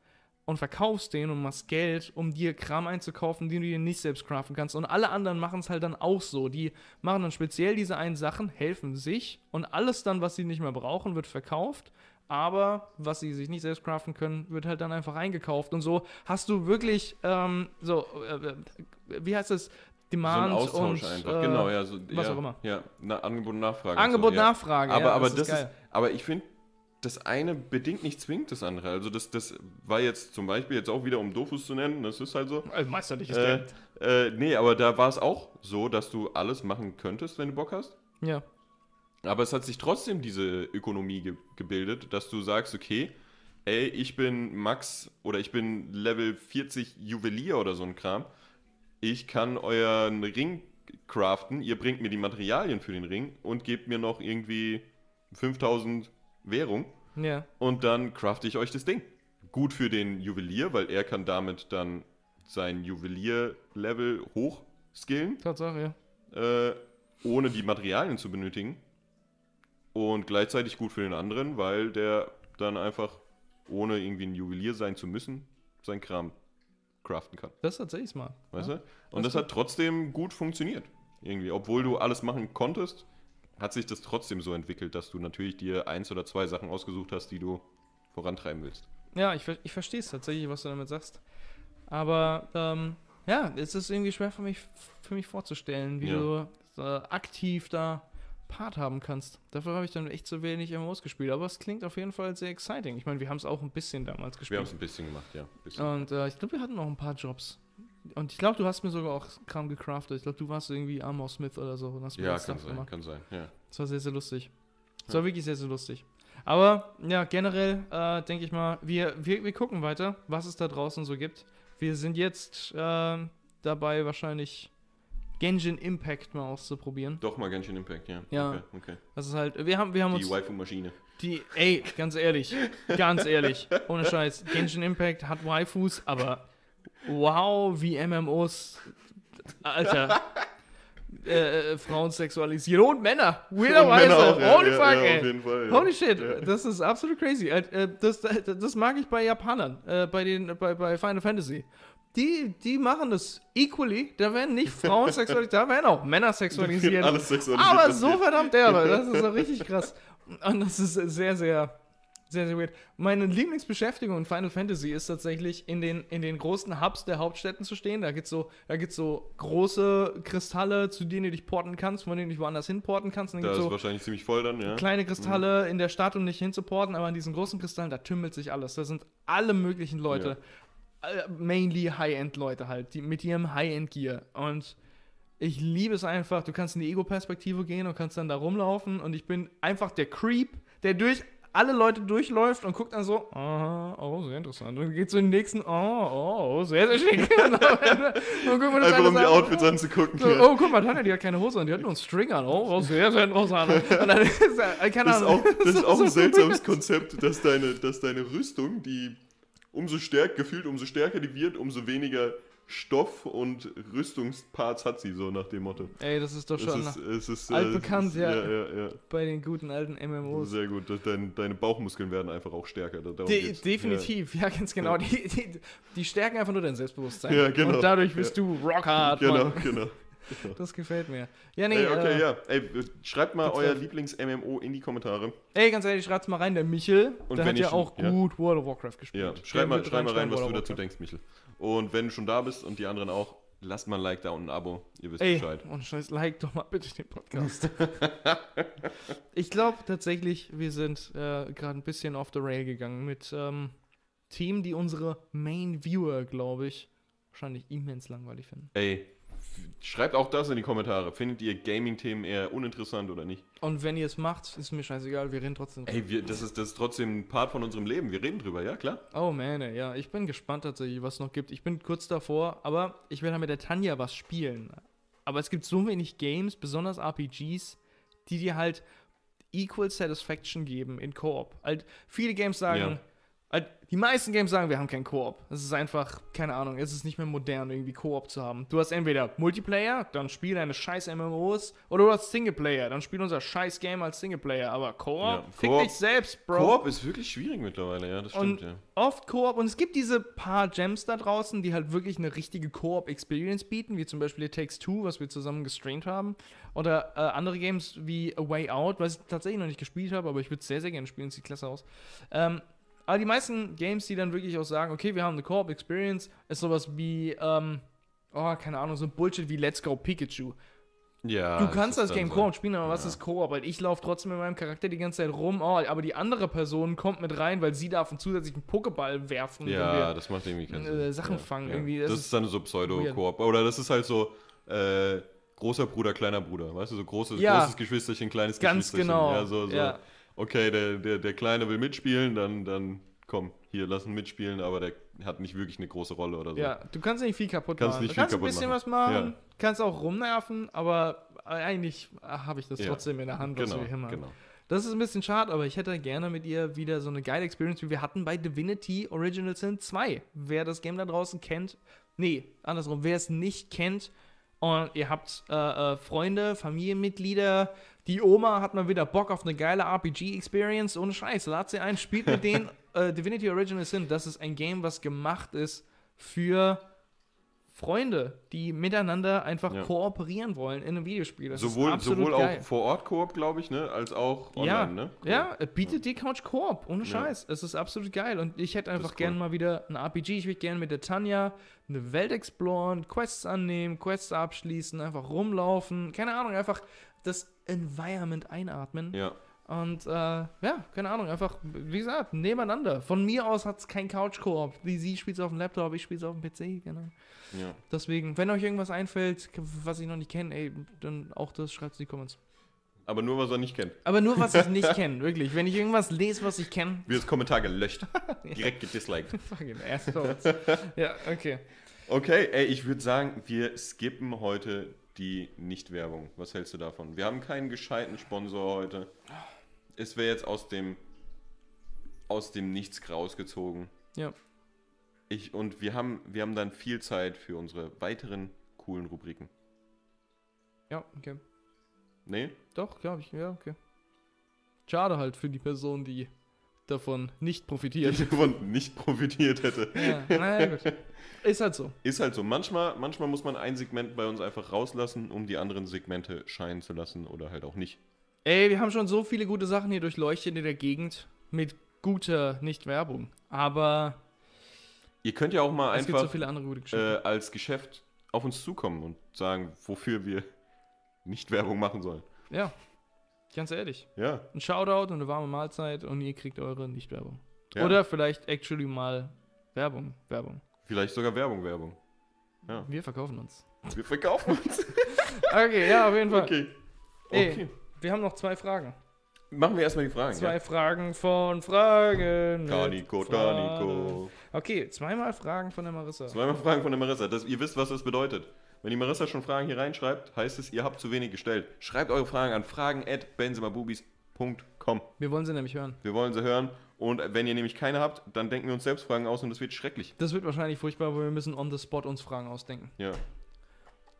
und verkaufst den und machst Geld, um dir Kram einzukaufen, den du dir nicht selbst craften kannst. Und alle anderen machen es halt dann auch so. Die machen dann speziell diese einen Sachen, helfen sich und alles dann, was sie nicht mehr brauchen, wird verkauft. Aber was sie sich nicht selbst craften können, wird halt dann einfach eingekauft. Und so hast du wirklich, ähm, so, äh, äh, wie heißt es? So Demand ein Austausch und einfach, äh, genau, ja. So, was ja, auch immer. Ja, na, Angebot und Nachfrage. Angebot, so, ja. Nachfrage. Aber, ja, aber das ist, geil. aber ich finde, das eine bedingt nicht zwingend das andere. Also das, das war jetzt zum Beispiel jetzt auch wieder, um Dofus zu nennen, das ist halt so. Also meisterliches Äh, Game. äh, nee, aber da war es auch so, dass du alles machen könntest, wenn du Bock hast. Ja. Aber es hat sich trotzdem diese Ökonomie ge gebildet, dass du sagst, okay, ey, ich bin Max oder ich bin Level 40 Juwelier oder so ein Kram. Ich kann euren Ring craften, ihr bringt mir die Materialien für den Ring und gebt mir noch irgendwie 5000 Währung Ja. und dann crafte ich euch das Ding. Gut für den Juwelier, weil er kann damit dann sein Juwelier-Level hochskillen Tatsache, ja. äh, ohne die Materialien zu benötigen. Und gleichzeitig gut für den anderen, weil der dann einfach, ohne irgendwie ein Juwelier sein zu müssen, sein Kram craften kann. Das ist tatsächlich smart. Weißt ja. du? Und Das das hat trotzdem gut funktioniert. Irgendwie. Obwohl du alles machen konntest, hat sich das trotzdem so entwickelt, dass du natürlich dir eins oder zwei Sachen ausgesucht hast, die du vorantreiben willst. Ja, ich, ich verstehe es tatsächlich, was du damit sagst. Aber ähm, ja, es ist irgendwie schwer für mich, für mich vorzustellen, wie Ja. du äh, aktiv da Part haben kannst. Dafür habe ich dann echt zu wenig MMOs gespielt. Aber es klingt auf jeden Fall sehr exciting. Ich meine, wir haben es auch ein bisschen damals Wir haben gespielt. es ein bisschen gemacht, ja. Bisschen. Und äh, ich glaube, wir hatten noch ein paar Jobs. Und ich glaube, du hast mir sogar auch Kram gecraftet. Ich glaube, du warst irgendwie Armor Smith oder so und hast mir Ja, kann sein, gemacht. kann sein. Ja. Das war sehr, sehr lustig. Das Ja. war wirklich sehr, sehr lustig. Aber ja, generell äh, denke ich mal, wir, wir, wir gucken weiter, was es da draußen so gibt. Wir sind jetzt äh, dabei, wahrscheinlich Genshin Impact mal auszuprobieren. Doch mal Genshin Impact, ja. Ja. Okay, okay. Das ist halt, wir haben, wir haben Die uns Waifu-Maschine. die, ey, ganz ehrlich, ganz ehrlich, ohne Scheiß, Genshin Impact hat Waifus, aber wow, wie MMOs, Alter, (laughs) äh, äh, Frauen sexualisieren und Männer, weirderweise, ja, holy ja, fuck, ja, ey. Fall. Holy shit, das ist absolut crazy. Äh, äh, Das, das mag ich bei Japanern, bei, den, bei, bei Final Fantasy. Die, die machen das equally. Da werden nicht (laughs) Frauen sexualisiert, da werden auch Männer sexualisiert. Alles sexualisiert. Aber so verdammt derbe, (laughs) das ist so richtig krass. Und das ist sehr, sehr, sehr, sehr weird. Meine Lieblingsbeschäftigung in Final Fantasy ist tatsächlich in den, in den großen Hubs der Hauptstädten zu stehen. Da gibt es so, da gibt's so große Kristalle, zu denen du dich porten kannst, von denen du dich woanders hinporten kannst. Und dann Da ist so wahrscheinlich ziemlich voll dann, ja. kleine Kristalle in der Stadt, um nicht hinzuporten, aber an diesen großen Kristallen, da tümmelt sich alles. Da sind alle möglichen Leute, äh, mainly High-End-Leute halt, die mit ihrem High-End-Gear. Und ich liebe es einfach, du kannst in die Ego-Perspektive gehen und kannst dann da rumlaufen und ich bin einfach der Creep, der durch alle Leute durchläuft und guckt dann so, aha, oh, sehr interessant. Und geht zu den nächsten, oh, oh, sehr, sehr schick. (laughs) Einfach um die. Outfits anzugucken. So, oh, guck mal, Tanja, die hat keine Hose an, die hat nur einen String an. Oh, oh sehr, sehr interessant. (laughs) Äh, Das ist auch, das ist (laughs) auch ein seltsames Konzept, dass deine, dass deine Rüstung, die umso stärker, gefühlt umso stärker die wird, umso weniger Stoff und Rüstungsparts hat sie, so nach dem Motto. Ey, das ist doch Es schon ist, es ist, altbekannt, es ist, ja. ja. Ja, bei den guten alten MMOs. Sehr gut. Dein, deine Bauchmuskeln werden einfach auch stärker. De definitiv, ja. ganz genau. Die, die, die stärken einfach nur dein Selbstbewusstsein. Ja, genau. Und dadurch bist du rockhard. Genau, Mann. genau. (laughs) Das gefällt mir. Ja, nee, Ey, okay, äh, ja. Ey, schreibt mal euer Lieblings-MMO in die Kommentare. ey, ganz ehrlich, schreibt's mal rein. Der Michel, Und der hat ich ja auch ja. gut World of Warcraft gespielt. Ja, schreib mal, schreib mal rein, was du World dazu denkst, Michel. Und wenn du schon da bist und die anderen auch, lasst mal ein Like da und ein Abo. Ihr wisst Ey, Bescheid. und scheiß, like doch mal bitte den Podcast. (laughs) (laughs) ich glaube tatsächlich, wir sind äh, gerade ein bisschen off the rail gegangen mit ähm, Themen, die unsere Main Viewer, glaube ich, wahrscheinlich immens langweilig finden. Ey, schreibt auch das in die Kommentare. Findet ihr Gaming-Themen eher uninteressant oder nicht? Und wenn ihr es macht, ist mir scheißegal, wir reden trotzdem. Ey, wir, das, ist, das ist trotzdem ein Part von unserem Leben. Wir reden drüber, ja klar. Oh man, ey, ja, ich bin gespannt tatsächlich, was es noch gibt. Ich bin kurz davor, aber ich will halt mit der Tanja was spielen. Aber es gibt so wenig Games, besonders RPGs, die dir halt Equal Satisfaction geben in Koop. Halt, viele Games sagen, Ja. Halt, die meisten Games sagen, wir haben keinen Koop. Es ist einfach, keine Ahnung, es ist nicht mehr modern, irgendwie Koop zu haben. Du hast entweder Multiplayer, dann spiel deine scheiß MMOs, oder du hast Singleplayer, dann spiel unser scheiß Game als Singleplayer. Aber Koop, Ja, fick Koop- dich selbst, Bro. Koop ist wirklich schwierig mittlerweile, ja, das stimmt, Und ja. oft Koop und es gibt diese paar Gems da draußen, die halt wirklich eine richtige Koop-Experience bieten, wie zum Beispiel Takes Two, was wir zusammen gestreamt haben. Oder äh, andere Games wie A Way Out, was ich tatsächlich noch nicht gespielt habe, aber ich würde es sehr, sehr gerne spielen, sieht klasse aus. Ähm, aber die meisten Games, die dann wirklich auch sagen, okay, wir haben eine Koop-Experience, ist sowas wie, ähm, oh, keine Ahnung, so ein Bullshit wie Let's Go Pikachu. Ja, Du das kannst das dann Game so. Koop spielen, aber was Ja. ist Koop? Weil ich laufe trotzdem mit meinem Charakter die ganze Zeit rum, oh, aber die andere Person kommt mit rein, weil sie darf einen zusätzlichen Pokéball werfen. Ja, das macht irgendwie keinen äh, Sinn. Sachen ja, fangen ja. irgendwie, Das, das ist dann so Pseudo-Koop. Oder das ist halt so äh, großer Bruder, kleiner Bruder. Weißt du, so großes, großes Geschwisterchen, kleines Ganz Geschwisterchen. genau. Ja, so, so. Okay, der, der, der Kleine will mitspielen, dann, dann komm, hier, lass ihn mitspielen, aber der hat nicht wirklich eine große Rolle oder so. Ja, du kannst nicht viel kaputt Kannst machen. nicht du viel kannst ein kaputt bisschen machen. was machen, Ja. kannst auch rumnerven, aber eigentlich habe ich das Ja. trotzdem in der Hand, was Genau, wir hier machen. genau. Das ist ein bisschen schade, aber ich hätte gerne mit ihr wieder so eine geile Experience, wie wir hatten bei Divinity Original Sin 2. Wer das Game da draußen kennt, nee, andersrum, wer es nicht kennt und ihr habt äh, äh, Freunde, Familienmitglieder, die Oma hat mal wieder Bock auf eine geile RPG-Experience, ohne Scheiß, lad sie ein, spielt mit denen (laughs) äh, Divinity Original Sin. Das ist ein Game, was gemacht ist für Freunde, die miteinander einfach Ja. kooperieren wollen in einem Videospiel. Das ist Sowohl, sowohl geil. auch vor Ort Koop, glaube ich, ne, als auch online, ja, ne? ja, es bietet die Couch Koop, ohne Ja. Scheiß. Es ist absolut geil und ich hätte einfach ist gerne cool. mal wieder ein RPG. Ich würde gerne mit der Tanja eine Welt exploren, Quests annehmen, Quests abschließen, einfach rumlaufen, keine Ahnung, einfach das Environment einatmen. Ja. Und äh, ja, keine Ahnung, einfach, wie gesagt, nebeneinander. Von mir aus hat es kein Couch-Koop. Sie spielt auf dem Laptop, ich spiele auf dem PC, genau. Ja. Deswegen, wenn euch irgendwas einfällt, was ich noch nicht kenne, ey, dann auch das schreibt es in die Comments. Aber nur, was er nicht kennt. Aber nur, was ich nicht (laughs) kenne, wirklich. Wenn ich irgendwas lese, was ich kenne, Wird das Kommentar gelöscht. (laughs) Direkt gedisliked. (laughs) fucking Assholes. ja, okay. Okay, ey, ich würde sagen, wir skippen heute die Nicht-Werbung. Was hältst du davon? Wir haben keinen gescheiten Sponsor heute. Es wäre jetzt aus dem aus dem Nichts rausgezogen. Ja. Ich, und wir haben, wir haben dann viel Zeit für unsere weiteren coolen Rubriken. Ja, okay. Nee? Doch, glaube ich, ja, okay. Schade halt für die Person, die davon nicht Die profitiert. davon nicht profitiert hätte. ja, naja, gut. (laughs) Ist halt so. Ist halt so. Manchmal, manchmal muss man ein Segment bei uns einfach rauslassen, um die anderen Segmente scheinen zu lassen oder halt auch nicht. Ey, wir haben schon so viele gute Sachen hier durchleuchtet in der Gegend mit guter Nicht-Werbung. Aber Ihr könnt ja auch mal gibt so einfach viele andere gute äh, als Geschäft auf uns zukommen und sagen, wofür wir (laughs) nicht Werbung machen sollen. ja, ganz ehrlich. Ja. Ein Shoutout und eine warme Mahlzeit und ihr kriegt eure Nicht-Werbung. ja. Oder vielleicht actually mal Werbung. Werbung. vielleicht sogar Werbung, Werbung. Wir verkaufen uns. Wir verkaufen uns. (laughs) Okay, ja, auf jeden Fall. Okay. Ey. Okay. Wir haben noch zwei Fragen. Machen wir erstmal die Fragen. Zwei Ja? Fragen von Fragen. Fragen. Taniko. Okay, zweimal Fragen von der Marissa. Zweimal Fragen von der Marissa. Das, ihr wisst, was das bedeutet. Wenn die Marissa schon Fragen hier reinschreibt, heißt es, ihr habt zu wenig gestellt. Schreibt eure Fragen an fragen.benzimabubis.com. Wir wollen sie nämlich hören. Wir wollen sie hören. Und wenn ihr nämlich keine habt, dann denken wir uns selbst Fragen aus und das wird schrecklich. Das wird wahrscheinlich furchtbar, weil wir müssen on the spot uns Fragen ausdenken. Ja.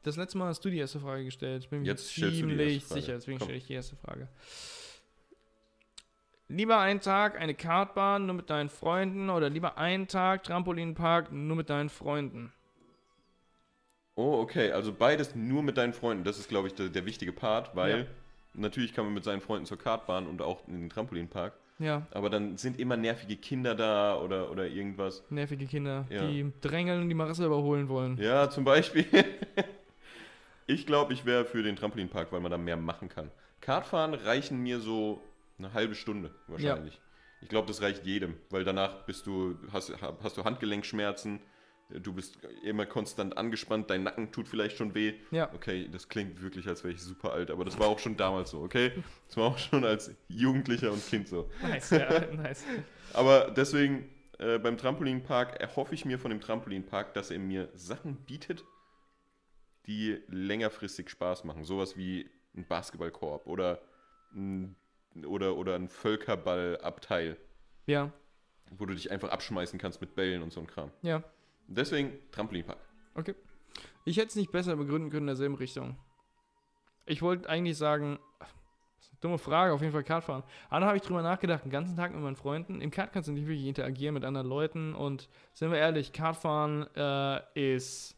Das letzte Mal hast du die erste Frage gestellt. Ich bin mir Jetzt ziemlich sicher, deswegen Komm. stelle ich die erste Frage. Lieber einen Tag eine Kartbahn nur mit deinen Freunden oder lieber einen Tag Trampolinpark nur mit deinen Freunden? Oh, okay. Also beides nur mit deinen Freunden. Das ist, glaube ich, der, der wichtige Part, weil Ja. natürlich kann man mit seinen Freunden zur Kartbahn und auch in den Trampolinpark. Ja, Aber dann sind immer nervige Kinder da oder, oder irgendwas. nervige Kinder, Ja. die drängeln und die Marissa überholen wollen. Ja, zum Beispiel. (laughs) ich glaube, ich wäre für den Trampolinpark, weil man da mehr machen kann. Kartfahren reichen mir so eine halbe Stunde wahrscheinlich. Ich glaube, das reicht jedem, weil danach bist du, hast, hast du Handgelenkschmerzen, du bist immer konstant angespannt, dein Nacken tut vielleicht schon weh. Ja. Okay, das klingt wirklich, als wäre ich super alt, aber das war auch schon damals so, okay? Das war auch schon als Jugendlicher und Kind so. Nice, ja, (laughs) nice. Aber deswegen, äh, beim Trampolinpark erhoffe ich mir von dem Trampolinpark, dass er mir Sachen bietet, die längerfristig Spaß machen. Sowas wie ein Basketballkorb oder ein, oder, oder ein Völkerballabteil, Ja, wo du dich einfach abschmeißen kannst mit Bällen und so ein Kram. ja. Deswegen Trampolinpark. Okay. Ich hätte es nicht besser begründen können in derselben Richtung. Ich wollte eigentlich sagen, das ist eine dumme Frage, auf jeden Fall Kart fahren. Aber dann habe ich drüber nachgedacht, den ganzen Tag mit meinen Freunden. Im Kart kannst du nicht wirklich interagieren mit anderen Leuten und sind wir ehrlich, Kartfahren äh, ist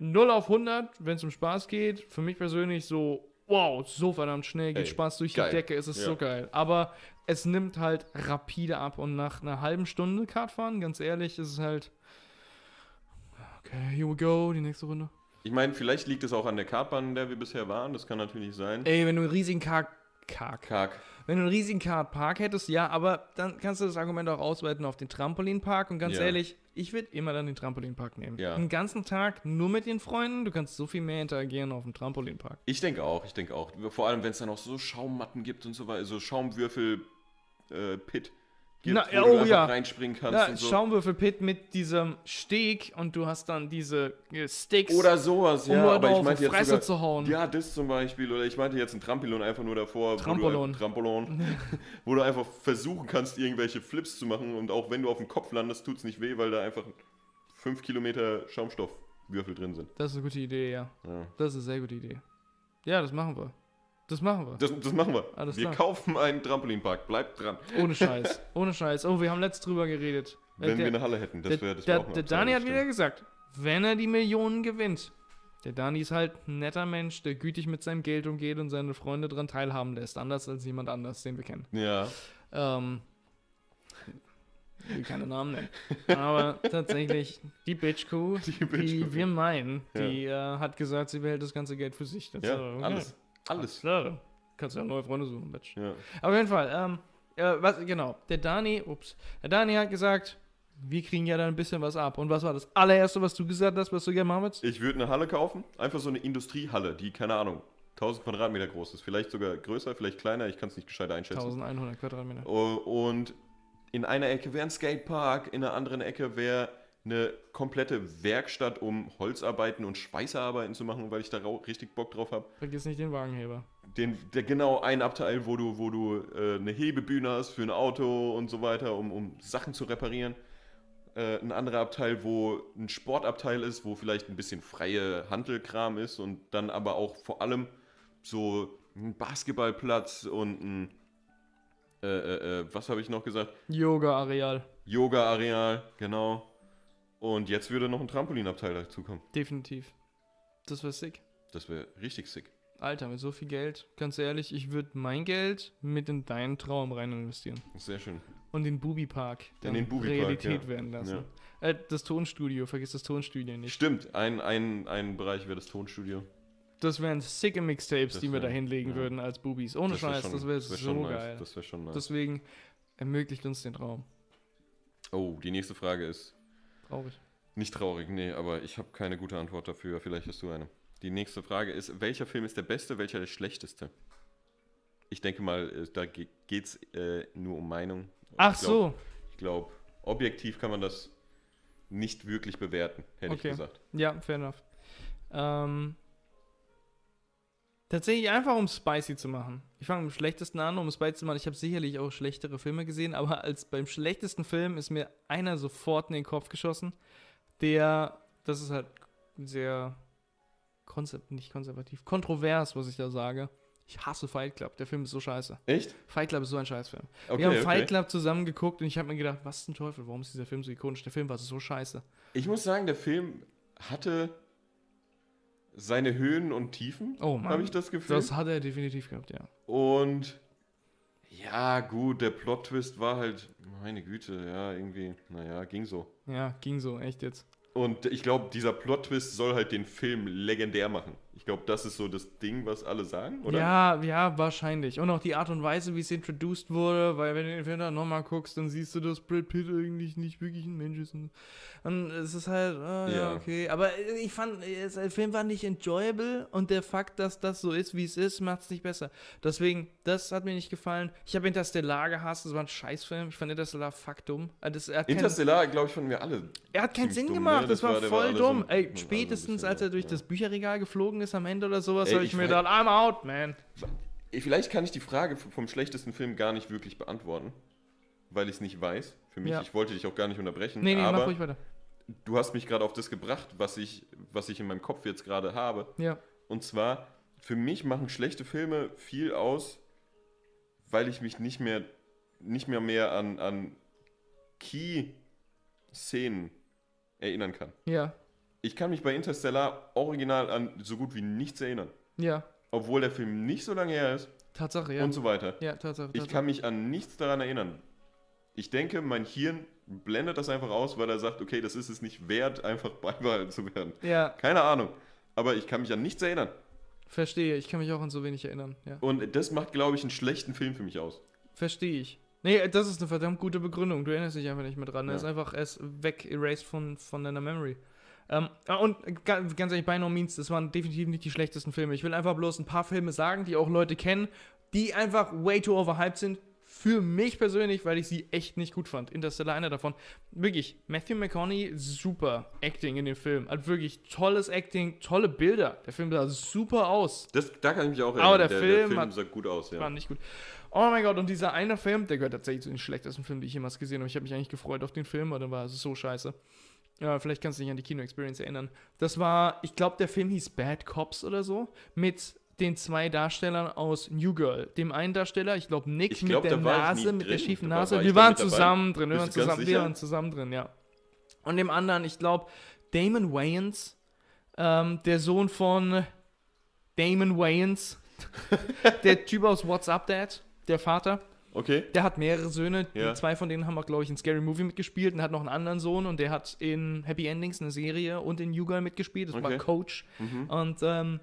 0 auf 100, wenn es um Spaß geht. Für mich persönlich so, wow, so verdammt schnell, geht Ey, Spaß durch geil. die Decke, es ist Ja. so geil. Aber es nimmt halt rapide ab und nach einer halben Stunde Kartfahren, ganz ehrlich, ist es halt Okay, here we go, die nächste Runde. Ich meine, vielleicht liegt es auch an der Kartbahn, in der wir bisher waren. Das kann natürlich sein. Ey, wenn du einen riesigen Kart. Kark. Kark. Wenn du einen riesigen Kartpark hättest, ja, aber dann kannst du das Argument auch ausweiten auf den Trampolinpark. Und ganz Ja. ehrlich, ich würde immer dann den Trampolinpark nehmen. Ja. Den ganzen Tag nur mit den Freunden, du kannst so viel mehr interagieren auf dem Trampolinpark. Ich denke auch, ich denke auch. Vor allem, wenn es dann auch so Schaummatten gibt und so weiter, so Schaumwürfel äh, Pit gibt, Na, wo ja, du oh einfach ja. reinspringen kannst Ja, und so. Schaumwürfelpit mit diesem Steg und du hast dann diese äh, Sticks, Oder sowas, um ja, Leute aber ich meinte jetzt Fresse sogar, zu hauen. Ja, das zum Beispiel. Oder ich meinte jetzt ein Trampolin einfach nur davor. Trampolin. Wo du, Trampolin. (laughs) wo du einfach versuchen kannst, irgendwelche Flips zu machen. Und auch wenn du auf dem Kopf landest, tut es nicht weh, weil da einfach 5 Kilometer Schaumstoffwürfel drin sind. Das ist eine gute Idee, ja. Ja. Das ist eine sehr gute Idee. Ja, das machen wir. Das machen wir. Das, das machen wir. Alles wir klar. kaufen einen Trampolinpark. Bleibt dran. Ohne (laughs) Scheiß. Ohne Scheiß. Oh, wir haben letzt drüber geredet. Wenn der, wir eine Halle hätten. Das der, wäre das der, wär der Abteil, Dani hat wieder gesagt, wenn er die Millionen gewinnt. Der Dani ist halt ein netter Mensch, der gütig mit seinem Geld umgeht und seine Freunde daran teilhaben lässt. Anders als jemand anders, den wir kennen. Ja. Ähm, ich will keine Namen nennen. Aber (laughs) tatsächlich, die Bitch-Kuh, Die die, Bitch-Kuh. wir meinen, die äh, hat gesagt, sie behält das ganze Geld für sich. Das Ja, ist, okay. alles. Alles. Klar. kannst du ja neue Freunde suchen, Bitch. Ja. Auf jeden Fall, ähm, äh, was, genau, der Dani, ups, der Dani hat gesagt, wir kriegen ja da ein bisschen was ab. Und was war das allererste, was du gesagt hast, was du gerne machen willst? Ich würde eine Halle kaufen, einfach so eine Industriehalle, die, keine Ahnung, 1000 Quadratmeter groß ist. Vielleicht sogar größer, vielleicht kleiner, ich kann es nicht gescheit einschätzen. 1100 Quadratmeter. Und in einer Ecke wäre ein Skatepark, in der anderen Ecke wäre eine komplette Werkstatt, um Holzarbeiten und Schweißerarbeiten zu machen, weil ich da richtig Bock drauf habe. Vergiss nicht den Wagenheber. Den, der genau ein Abteil, wo du, wo du äh, eine Hebebühne hast für ein Auto und so weiter, um, um Sachen zu reparieren. Äh, ein anderer Abteil, wo ein Sportabteil ist, wo vielleicht ein bisschen freie Handelkram ist und dann aber auch vor allem so ein Basketballplatz und ein, äh, äh, äh, was habe ich noch gesagt? Yoga-Areal. Yoga-Areal, genau. Und jetzt würde noch ein Trampolinabteil dazukommen. Definitiv. Das wäre sick. Das wäre richtig sick. Alter, mit so viel Geld, ganz ehrlich, ich würde mein Geld mit in deinen Traum rein investieren. Sehr schön. Und den Bubi-Park In den Bubi-Park, Realität ja. werden lassen. Äh, das Tonstudio, vergiss das Tonstudio nicht. Stimmt, ein, ein, ein Bereich wäre das Tonstudio. Das wären sicke Mixtapes, Das die wir da hinlegen ja. würden als Bubis. Ohne Das Scheiß, schon- das wäre wär so schon nice. geil. Das wäre schon nice. Deswegen ermöglicht uns den Traum. oh, die nächste Frage ist Traurig. nicht traurig, nee, aber ich habe keine gute Antwort dafür. Vielleicht hast du eine. Die nächste Frage ist, welcher Film ist der beste, welcher der schlechteste? Ich denke mal, äh, da geht es äh, nur um Meinung. Ach ich glaub, so, Ich glaube, objektiv kann man das nicht wirklich bewerten, hätte Okay. ich gesagt. ja, fair enough. Ähm, tatsächlich einfach, um spicy zu machen. Ich fange mit dem schlechtesten an, um es spicy zu machen. Ich habe sicherlich auch schlechtere Filme gesehen, aber (laughs) als beim schlechtesten Film ist mir einer sofort in den Kopf geschossen, der, das ist halt sehr konzept, nicht konservativ, kontrovers, was ich da sage. Ich hasse Fight Club. Der Film ist so scheiße. Echt? Fight Club ist so ein Scheißfilm. Okay, wir haben okay. Fight Club zusammen geguckt und ich habe mir gedacht, was zum Teufel, warum ist dieser Film so ikonisch? Der Film war so scheiße. Ich muss sagen, der Film hatte seine Höhen und Tiefen, Oh habe ich das Gefühl. Das hat er definitiv gehabt, ja. Und ja, gut, der Plot-Twist war halt, meine Güte, ja, irgendwie, naja, ging so. Ja, ging so, echt jetzt. Und ich glaube, dieser Plot-Twist soll halt den Film legendär machen. Ich glaube, das ist so das Ding, was alle sagen, oder? Ja, ja, wahrscheinlich. Und auch die Art und Weise, wie es introduced wurde, weil wenn du den Film dann nochmal guckst, dann siehst du, dass Brad Pitt eigentlich nicht wirklich ein Mensch ist. Und, und es ist halt, ah, ja. Ja. okay. Aber ich fand, der Film war nicht enjoyable und der Fakt, dass das so ist, wie es ist, macht es nicht besser. Deswegen, das hat mir nicht gefallen. Ich habe Interstellar gehasst, das war ein Scheißfilm. Ich fand Interstellar fuck dumm. Äh, Das, er, Interstellar, glaube ich, fanden wir alle. er hat keinen Sinn dumm, gemacht, ne? das, Das war war- voll dumm. so- Ey, spätestens bisschen, als er durch ja. das Bücherregal geflogen ist am Ende oder sowas, habe ich, ich mir gedacht, I'm out, man. Vielleicht kann ich die Frage vom schlechtesten Film gar nicht wirklich beantworten, weil ich es nicht weiß. Für mich, Ja. ich wollte dich auch gar nicht unterbrechen. Nee, nee, mach aber ruhig weiter. du hast mich gerade auf das gebracht, was ich, was ich in meinem Kopf jetzt gerade habe. Ja. Und zwar, für mich machen schlechte Filme viel aus, weil ich mich nicht mehr, nicht mehr mehr an, an Key-Szenen erinnern kann. Ja. Ich kann mich bei Interstellar original an so gut wie nichts erinnern. Ja. Obwohl der Film nicht so lange her ist Tatsache, ja. und so weiter. ja, Tatsache. Ich Tatsache. kann mich an nichts daran erinnern. Ich denke, mein Hirn blendet das einfach aus, weil er sagt, okay, das ist es nicht wert, einfach (laughs) beibehalten zu werden. ja, Keine Ahnung. Aber ich kann mich an nichts erinnern. verstehe. Ich kann mich auch an so wenig erinnern. Ja. Und das macht, glaube ich, einen schlechten Film für mich aus. Verstehe ich. Nee, das ist eine verdammt gute Begründung. Du erinnerst dich einfach nicht mehr dran. Er Ja. ist einfach, er ist weg, erased von, von deiner Memory. Ähm, ja, und ga- ganz ehrlich, by no means, das waren definitiv nicht die schlechtesten Filme. Ich will einfach bloß ein paar Filme sagen, die auch Leute kennen, die einfach way too overhyped sind. Für mich persönlich, weil ich sie echt nicht gut fand. Interstellar einer davon. Wirklich, Matthew McConaughey, super Acting in dem Film. Hat wirklich tolles Acting, tolle Bilder. Der Film sah super aus. Das, da kann ich mich auch Aber der der, Film Film hat- sah gut aus, ja. War nicht gut. Oh mein Gott, und dieser eine Film, der gehört tatsächlich zu den schlechtesten Filmen, die ich jemals gesehen habe. Ich habe mich eigentlich gefreut auf den Film, aber dann war es so scheiße. Ja, vielleicht kannst du dich an die Kino-Experience erinnern. Das war, ich glaube, der Film hieß Bad Cops oder so, mit den zwei Darstellern aus New Girl. Dem einen Darsteller, ich glaube Nick Ich glaub, mit der Nase, mit der drin. schiefen Da war- Nase. war wir waren mit dabei? zusammen drin, wir waren zusammen, wir waren zusammen drin, ja. Und dem anderen, ich glaube, Damon Wayans, ähm, der Sohn von Damon Wayans, (laughs) der Typ aus What's Up Dad, der Vater, Okay. der hat mehrere Söhne. Die Ja. zwei von denen haben auch, glaube ich, in Scary Movie mitgespielt und hat noch einen anderen Sohn und der hat in Happy Endings eine Serie und in You Girl mitgespielt. Das war Okay. Coach. Mhm. Und ähm,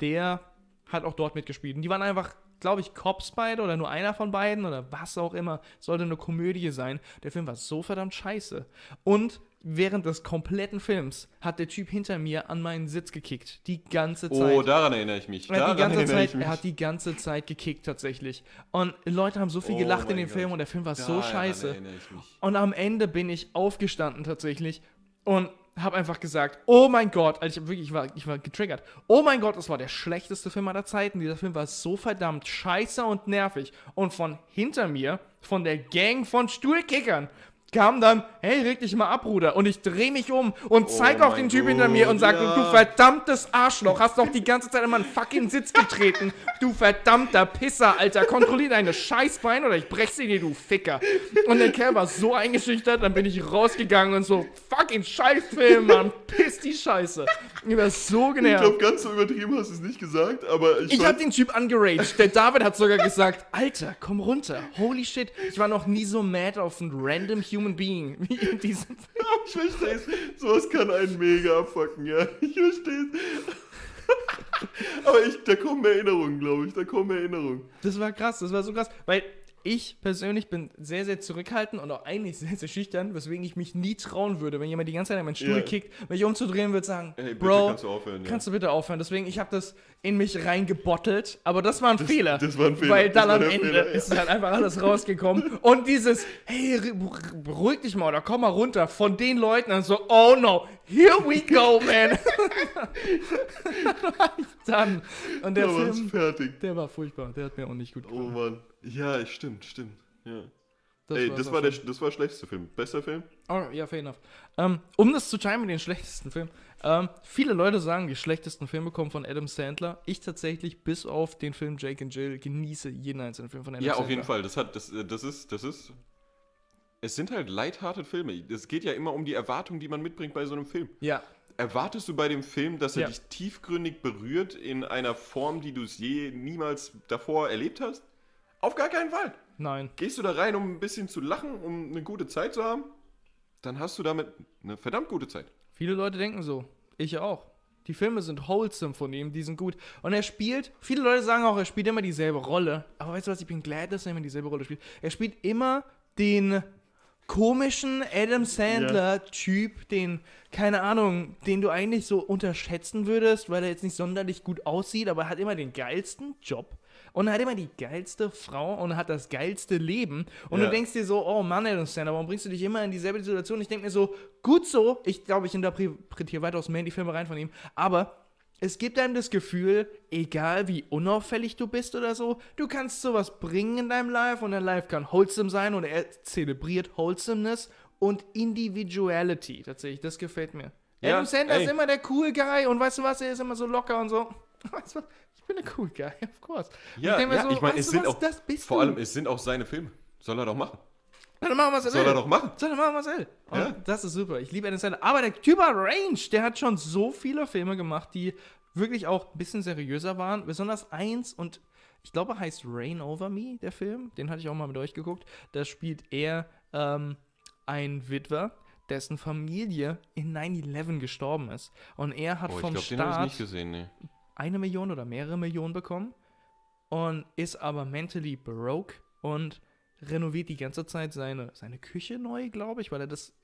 der hat auch dort mitgespielt. Und die waren einfach glaube ich, Cops beide oder nur einer von beiden oder was auch immer. Sollte eine Komödie sein. Der Film war so verdammt scheiße. Und während des kompletten Films hat der Typ hinter mir an meinen Sitz gekickt. Die ganze Zeit. Oh, daran erinnere ich mich. Er hat, die ganze Zeit, er hat die ganze Zeit gekickt tatsächlich. Und Leute haben so viel Oh gelacht in dem Film Gott. und der Film war so Daran scheiße. ich mich. Und am Ende bin ich aufgestanden tatsächlich und habe einfach gesagt, oh mein Gott, also ich, wirklich, ich, war, ich war getriggert. Oh mein Gott, das war der schlechteste Film aller Zeiten. Dieser Film war so verdammt scheiße und nervig. Und von hinter mir, von der Gang von Stuhlkickern, kam dann, hey, reg dich mal ab, Bruder. Und ich drehe mich um und zeig Oh auf den Typ hinter mir und sage, ja. du verdammtes Arschloch, hast doch die ganze Zeit in meinen fucking Sitz getreten. Du verdammter Pisser, Alter. Kontrollier deine Scheißbeine oder ich brech sie dir, du Ficker. Und der Kerl war so eingeschüchtert, dann bin ich rausgegangen und so, fucking Scheißfilm, Mann. Piss die Scheiße. Ich war so Ich genervt. glaube, ganz so übertrieben hast du es nicht gesagt, aber ich, Ich hab den Typ angeraged. Der David hat sogar gesagt, Alter, komm runter. Holy shit. Ich war noch nie so mad auf einen random human being (laughs) wie in diesem Film. (laughs) Ich verstehe es. Sowas kann einen mega abfucken, ja. Ich verstehe es. (laughs) Aber ich, da kommen Erinnerungen, glaube ich. Da kommen Erinnerungen. Das war krass, das war so krass, weil ich persönlich bin sehr, sehr zurückhaltend und auch eigentlich sehr, sehr schüchtern, weswegen ich mich nie trauen würde, wenn jemand die ganze Zeit an meinen Stuhl Ja. kickt, mich umzudrehen würde, sagen, Ey, bitte Bro, kannst du aufhören, kannst du bitte aufhören? Deswegen, ich habe das in mich reingebottelt, aber das war ein Fehler. das war ein Fehler, Weil das dann am Ende Fehler, ja. ist halt einfach alles rausgekommen und dieses, hey, beruhig dich mal oder komm mal runter von den Leuten und so, oh no, here we go, man. (laughs) (laughs) dann, und der es Film, fertig. der war furchtbar, der hat mir auch nicht gut Oh gefallen. Mann. Ja, stimmt, stimmt. Ja. Das Ey, das war, der, das war der schlechteste Film. Bester Film? Oh, ja, fair enough. Ähm, um das zu timen mit den schlechtesten Filmen. Ähm, viele Leute sagen, die schlechtesten Filme kommen von Adam Sandler. Ich tatsächlich, bis auf den Film Jake and Jill, genieße jeden einzelnen Film von Adam Ja, Sandler. auf jeden Fall. Das hat, das, äh, das ist, das ist. Es sind halt lighthearted Filme. Es geht ja immer um die Erwartung, die man mitbringt bei so einem Film. Ja, Erwartest du bei dem Film, dass er Ja. dich tiefgründig berührt in einer Form, die du es je niemals davor erlebt hast? Auf gar keinen Fall. nein. Gehst du da rein, um ein bisschen zu lachen, um eine gute Zeit zu haben? Dann hast du damit eine verdammt gute Zeit. Viele Leute denken so. Ich auch. Die Filme sind wholesome von ihm, die sind gut. Und er spielt, viele Leute sagen auch, er spielt immer dieselbe Rolle. Aber weißt du was, ich bin glad, dass er immer dieselbe Rolle spielt. Er spielt immer den komischen Adam Sandler-Typ, den, keine Ahnung, den du eigentlich so unterschätzen würdest, weil er jetzt nicht sonderlich gut aussieht, aber er hat immer den geilsten Job. Und er hat immer die geilste Frau und hat das geilste Leben. Und Ja. du denkst dir so, oh Mann, Adam Sandler, warum bringst du dich immer in dieselbe Situation? Ich denke mir so, gut so. Ich glaube, ich interpretiere weitaus mehr in die Filme rein von ihm. Aber es gibt einem das Gefühl, egal wie unauffällig du bist oder so, du kannst sowas bringen in deinem Life und dein Life kann wholesome sein und er zelebriert Wholesomeness und Individuality. Tatsächlich, das gefällt mir. Ja, Adam Sandler ey. ist immer der cool Guy und weißt du was, er ist immer so locker und so. (laughs) Weißt du was? Ich bin der cool Guy, (laughs) of course. Ja, mir ja so, ich meine, weißt es sind was, auch. vor du. allem, es sind auch seine Filme. Soll er doch machen. Soll er machen, was er Soll er doch machen. Soll er machen, was er will. Ja. Das ist super. Ich liebe Sandler. Aber der Typ Range. Der hat schon so viele Filme gemacht, die wirklich auch ein bisschen seriöser waren. Besonders eins und ich glaube, heißt Rain Over Me, der Film. Den hatte ich auch mal mit euch geguckt. Da spielt er ähm, ein Witwer, dessen Familie in 9-11 gestorben ist. Und er hat Oh, ich vom glaube, den habe ich Staat nicht gesehen, nee. Eine Million oder mehrere Millionen bekommen und ist aber mentally broke und renoviert die ganze Zeit seine, seine Küche neu, glaube ich, weil er das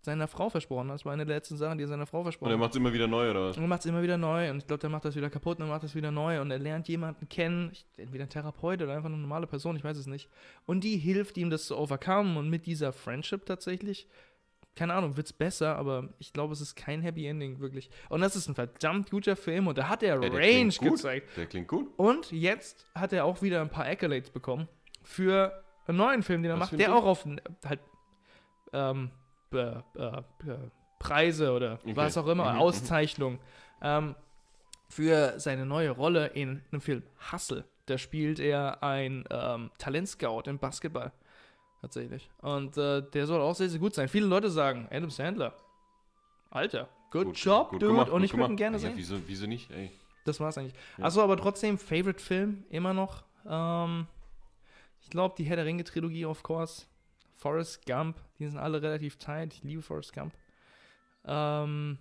seiner Frau versprochen hat. Das war eine der letzten Sachen, die er seiner Frau Und versprochen er hat. macht es immer wieder neu, oder was? Und macht es immer wieder neu und ich glaube, der macht das wieder kaputt und dann macht das wieder neu und er lernt jemanden kennen, entweder ein Therapeut oder einfach eine normale Person, ich weiß es nicht. Und die hilft ihm, das zu overcome und mit dieser Friendship tatsächlich, keine Ahnung, wird's besser, aber ich glaube, es ist kein Happy Ending, wirklich. Und das ist ein verdammt guter Film und da hat er Ja, der Range gezeigt. Der klingt gut. Und jetzt hat er auch wieder ein paar Accolades bekommen für einen neuen Film, den er Was macht, der Film? auch auf halt ähm, äh, äh, äh, Preise oder Okay. was auch immer, Mhm, mhm. Auszeichnung ähm, für seine neue Rolle in einem Film Hustle. Da spielt er ein ähm, Talentscout im Basketball. Tatsächlich. Und äh, der soll auch sehr, sehr gut sein. Viele Leute sagen, Adam Sandler. Alter, good, job, gut dude. gemacht, und gut ich würde ihn gerne ja, sehen. Wieso, wieso nicht, ey? Das war's eigentlich. Ja. Achso, aber trotzdem, Favorite Film immer noch. Ähm, ich glaube, die Herr der Ringe-Trilogie, of course. Forrest Gump, die sind alle relativ tight. Ich liebe Forrest Gump. Ähm,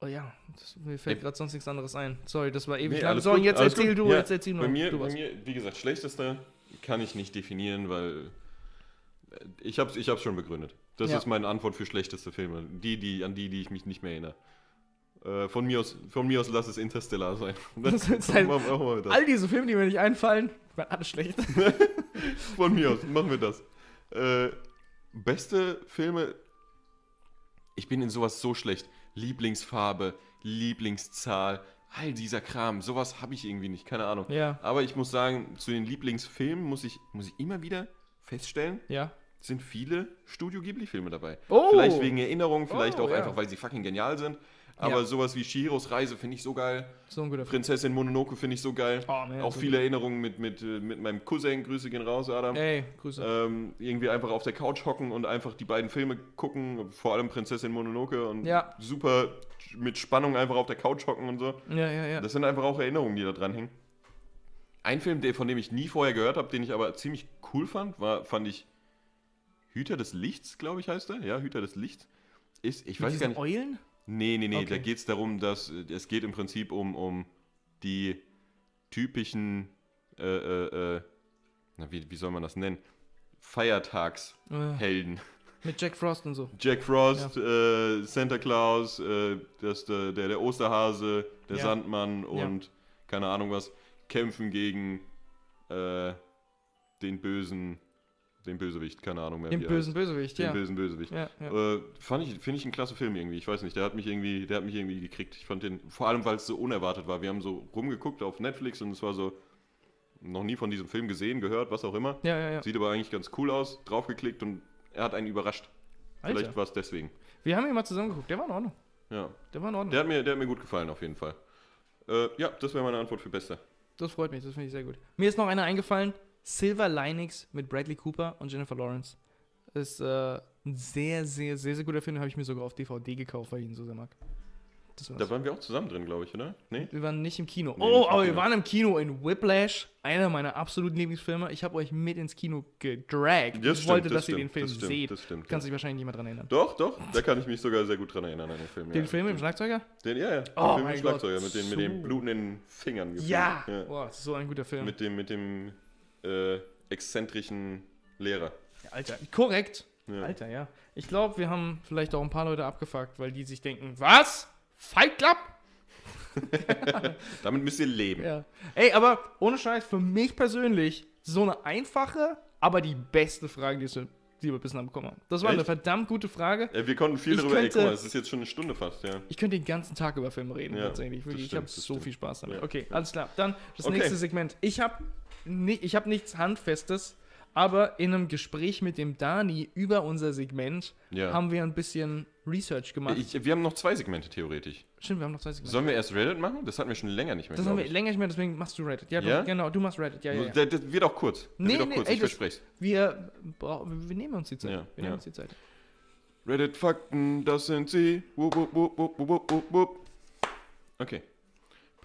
Oh ja, das, mir fällt gerade sonst nichts anderes ein. Sorry, das war ewig Nee, lang. So, gut, jetzt erzähl gut. du, Ja, jetzt erzähl nur. Bei mir, bei mir, wie gesagt, schlechtester kann ich nicht definieren, weil ich habe es ich hab's schon begründet. Das Ja. ist meine Antwort für schlechteste Filme. Die, die, an die, die ich mich nicht mehr erinnere. Äh, von, mir aus, von mir aus lass es Interstellar sein. (laughs) Das ist halt- das. All diese Filme, die mir nicht einfallen, waren alle schlecht. (laughs) Von mir aus, machen wir das. Äh, beste Filme. Ich bin in sowas so schlecht. Lieblingsfarbe, Lieblingszahl, all dieser Kram. Sowas habe ich irgendwie nicht, keine Ahnung. ja, Aber ich muss sagen, zu den Lieblingsfilmen muss ich, muss ich immer wieder feststellen, ja. sind viele Studio Ghibli-Filme dabei. Oh! Vielleicht wegen Erinnerungen, vielleicht Oh, auch ja. einfach, weil sie fucking genial sind. Aber Ja. sowas wie Shihiros Reise finde ich so geil. So ein guter Film. Prinzessin Mononoke finde ich so geil. Oh, man, auch so viele Erinnerungen mit, mit, äh, mit meinem Cousin. Grüße gehen raus, Adam. Ey, Grüße. Ähm, irgendwie einfach auf der Couch hocken und einfach die beiden Filme gucken, vor allem Prinzessin Mononoke und Ja. super mit Spannung einfach auf der Couch hocken und so. ja, ja, ja. Das sind einfach auch Erinnerungen, die da dran hängen. Ein Film, der, von dem ich nie vorher gehört habe, den ich aber ziemlich cool fand, war, fand ich Hüter des Lichts, glaube ich, heißt er. Ja, Hüter des Lichts. Ist, ich Mit weiß gar nicht. Eulen? Nee, nee, nee, Okay. da geht es darum, dass äh, es geht im Prinzip um, um die typischen, äh, äh, äh, na, wie, wie soll man das nennen? Feiertagshelden. Äh, mit Jack Frost und so. Jack Frost, äh, Santa Claus, äh, das, der, der, Osterhase, der Ja. Sandmann und keine Ahnung was, kämpfen gegen äh, den bösen, den Bösewicht, keine Ahnung mehr. Den bösen heißt. Bösewicht, Den ja. bösen Bösewicht. Ja, ja. Äh, fand ich, finde ich ein klasse Film irgendwie. Ich weiß nicht, der hat mich irgendwie, der hat mich irgendwie gekriegt. Ich fand den, vor allem weil es so unerwartet war. Wir haben so rumgeguckt auf Netflix und es war so, noch nie von diesem Film gesehen, gehört, was auch immer. Ja, ja, ja. Sieht aber eigentlich ganz cool aus, draufgeklickt und er hat einen überrascht. Vielleicht Alter. war es deswegen. Wir haben ihn mal zusammen geguckt. Der war in Ordnung. Ja. Der war in Ordnung. Der hat mir, der hat mir gut gefallen auf jeden Fall. Äh, ja, das wäre meine Antwort für Beste. Das freut mich, das finde ich sehr gut. Mir ist noch einer eingefallen: Silver Linings mit Bradley Cooper und Jennifer Lawrence. Ist äh, ein sehr, sehr, sehr, sehr guter Film. Den habe ich mir sogar auf DVD gekauft, weil ich ihn so sehr mag. Das. Da waren wir auch zusammen drin, glaube ich, oder? Nee? wir waren nicht im Kino. Nee, oh, im aber wir Kino. waren im Kino in Whiplash, einer meiner absoluten Lieblingsfilme. Ich habe euch mit ins Kino gedragt. ich wollte, dass ihr den Film das stimmt, seht. Das stimmt. Kannst ja. dich wahrscheinlich niemand dran erinnern. Doch, doch, da kann ich mich sogar sehr gut dran erinnern an den Film. Den ja. Film mit dem Schlagzeuger? Den, ja, ja. Den Oh Film mit Schlagzeuger, Gott, mit den, so- mit den blutenden Fingern. gefühlt. Ja! ja. Boah, das ist so ein guter Film. Mit dem, mit dem äh, exzentrischen Lehrer. Alter, korrekt. Ja. Alter, ja. Ich glaube, wir haben vielleicht auch ein paar Leute abgefuckt, weil die sich denken, was? Fight Club? (laughs) Damit müsst ihr leben. Ja. Ey, aber ohne Scheiß, für mich persönlich so eine einfache, aber die beste Frage, die wir, die wir bislang bekommen haben. Das war eine Echt? verdammt gute Frage. Äh, wir konnten viel Ich darüber, ey, könnte- guck mal, es ist jetzt schon eine Stunde fast, ja. Ich könnte den ganzen Tag über Filme reden, Ja, tatsächlich. Wirklich. Ich stimmt, habe das so stimmt. viel Spaß damit. Ja, okay, ja. alles klar. Dann das Okay. nächste Segment. Ich habe ich hab nichts Handfestes, aber in einem Gespräch mit dem Dani über unser Segment Ja. haben wir ein bisschen Research gemacht. Ich, wir haben noch zwei Segmente theoretisch. Stimmt, wir haben noch zwei Segmente. Sollen wir erst Reddit machen? Das hatten wir schon länger nicht mehr. das haben wir ich. länger nicht mehr, deswegen machst du Reddit. Ja, Ja? Du, genau, du machst Reddit. Ja, ja, ja. Das, das wird auch kurz. Das Nee, wird auch nee, kurz, ey, ich verspreche Wir, wir nehmen uns die Zeit. Ja, wir nehmen uns die Zeit. Reddit-Fakten, das sind sie. Wupp, wupp, wupp, wupp, wupp, wupp. Okay.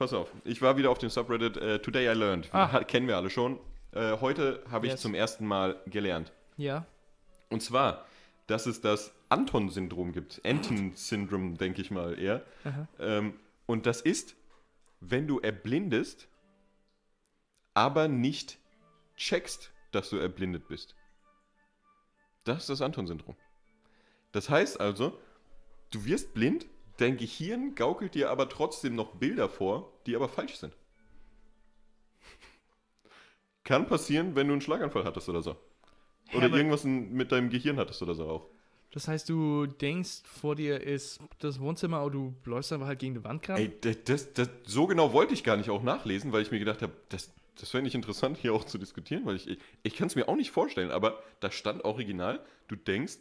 Pass auf. Ich war wieder auf dem Subreddit äh, Today I Learned. Ah. Kennen wir alle schon. Äh, heute habe ich Yes. zum ersten Mal gelernt. Ja. Und zwar, dass es das Anton-Syndrom gibt. Anton-Syndrom, denke ich mal eher. Ähm, und das ist, wenn du erblindest, aber nicht checkst, dass du erblindet bist. Das ist das Anton-Syndrom. Das heißt also, du wirst blind, dein Gehirn gaukelt dir aber trotzdem noch Bilder vor, die aber falsch sind. Kann passieren, wenn du einen Schlaganfall hattest oder so. Oder aber- irgendwas mit deinem Gehirn hattest oder so auch. Das heißt, du denkst, vor dir ist das Wohnzimmer, aber du läufst aber halt gegen die Wand gerade? Ey, das, das, das, so genau wollte ich gar nicht auch nachlesen, weil ich mir gedacht habe, das, das wäre nicht interessant, hier auch zu diskutieren, weil ich, ich, ich kann es mir auch nicht vorstellen, aber da stand original, du denkst,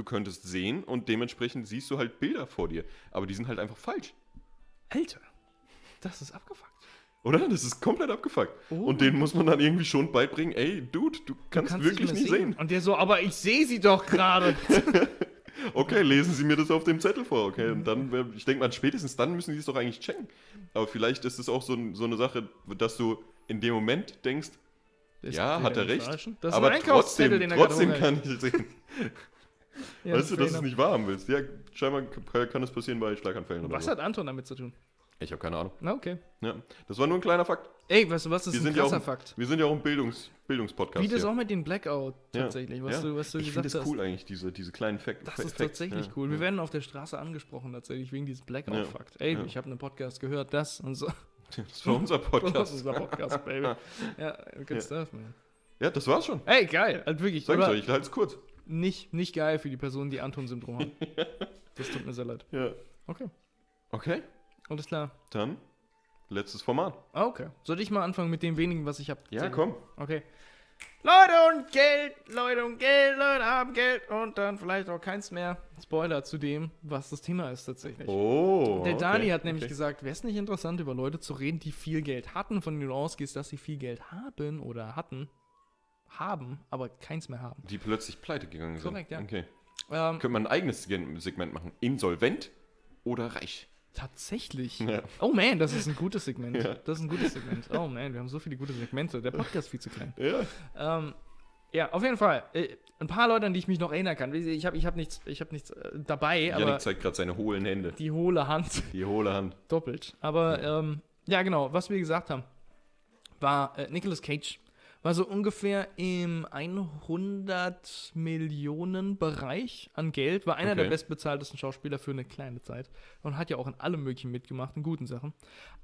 du könntest sehen und dementsprechend siehst du halt Bilder vor dir, aber die sind halt einfach falsch. Alter, das ist abgefuckt. Oder? Das ist komplett abgefuckt. Oh und denen muss man dann irgendwie schon beibringen, ey, Dude, du kannst, Kannst wirklich nicht mehr sehen. Und der so, aber ich sehe sie doch gerade. (laughs) Okay, lesen Sie mir das auf dem Zettel vor, okay? Und dann, ich denke mal, spätestens dann müssen Sie es doch eigentlich checken. Aber vielleicht ist es auch so, so eine Sache, dass du in dem Moment denkst, Das Ja, hat er recht. verarschen. Das ist aber trotzdem, den er trotzdem kann ich sehen. (laughs) Ja, weißt du, dass du es nicht wahrhaben willst? Ja, scheinbar kann es passieren bei Schlaganfällen oder Was so. hat Anton damit zu tun? Ich habe keine Ahnung. Na, okay. Ja, das war nur ein kleiner Fakt. Ey, weißt du was, das Wir ist ein sind ja krasser auch- Fakt. Wir sind ja auch ein Bildungs Bildungspodcast. Wie das hier. auch mit dem Blackout tatsächlich, was du, was du ich gesagt finde hast. es cool eigentlich, diese, diese kleinen Fakt Das Fa- ist tatsächlich cool. Wir werden auf der Straße angesprochen tatsächlich wegen dieses Blackout-Fakt. Ey, ich habe einen Podcast gehört, das und so. (laughs) Das war unser (laughs) Das ist Podcast. unser Podcast, baby. Ja, good Ja. stuff, man. Ja, das war's schon. Ey, geil. Also wirklich. Sag ich euch, ich halte es kurz. Nicht, nicht geil für die Personen, die Anton-Syndrom haben. (laughs) Das tut mir sehr leid. Ja. Okay. Okay, Alles klar. dann letztes Format. Ah, okay. Soll ich mal anfangen mit dem wenigen, was ich habe? Ja, komm. Okay. Leute und Geld, Leute und Geld, Leute haben Geld und dann vielleicht auch keins mehr. Spoiler zu dem, was das Thema ist tatsächlich. Oh. Der Dani okay, hat nämlich okay. gesagt, wäre es nicht interessant, über Leute zu reden, die viel Geld hatten, von denen du ausgehst, dass sie viel Geld haben oder hatten, haben, aber keins mehr haben. Die plötzlich pleite gegangen sind. Korrekt, ja. Okay. Ähm, Könnte man ein eigenes Gen- Segment machen? Insolvent oder reich? tatsächlich. Ja. Oh man, das ist ein gutes Segment. Ja. Das ist ein gutes Segment. Oh man, wir haben so viele gute Segmente. Der Podcast ist viel zu klein. Ja. Ähm, ja, auf jeden Fall. Äh, ein paar Leute, an die ich mich noch erinnern kann. Ich habe ich hab nichts, ich hab nichts äh, dabei, aber Janik zeigt gerade seine hohlen Hände. die hohle Hand Die hohle Hand. (laughs) doppelt. Aber ähm, ja, genau, was wir gesagt haben, war äh, Nicolas Cage. War so ungefähr im 100 Millionen Bereich an Geld. War einer Okay. der bestbezahltesten Schauspieler für eine kleine Zeit. Und hat ja auch in allem Möglichen mitgemacht, in guten Sachen.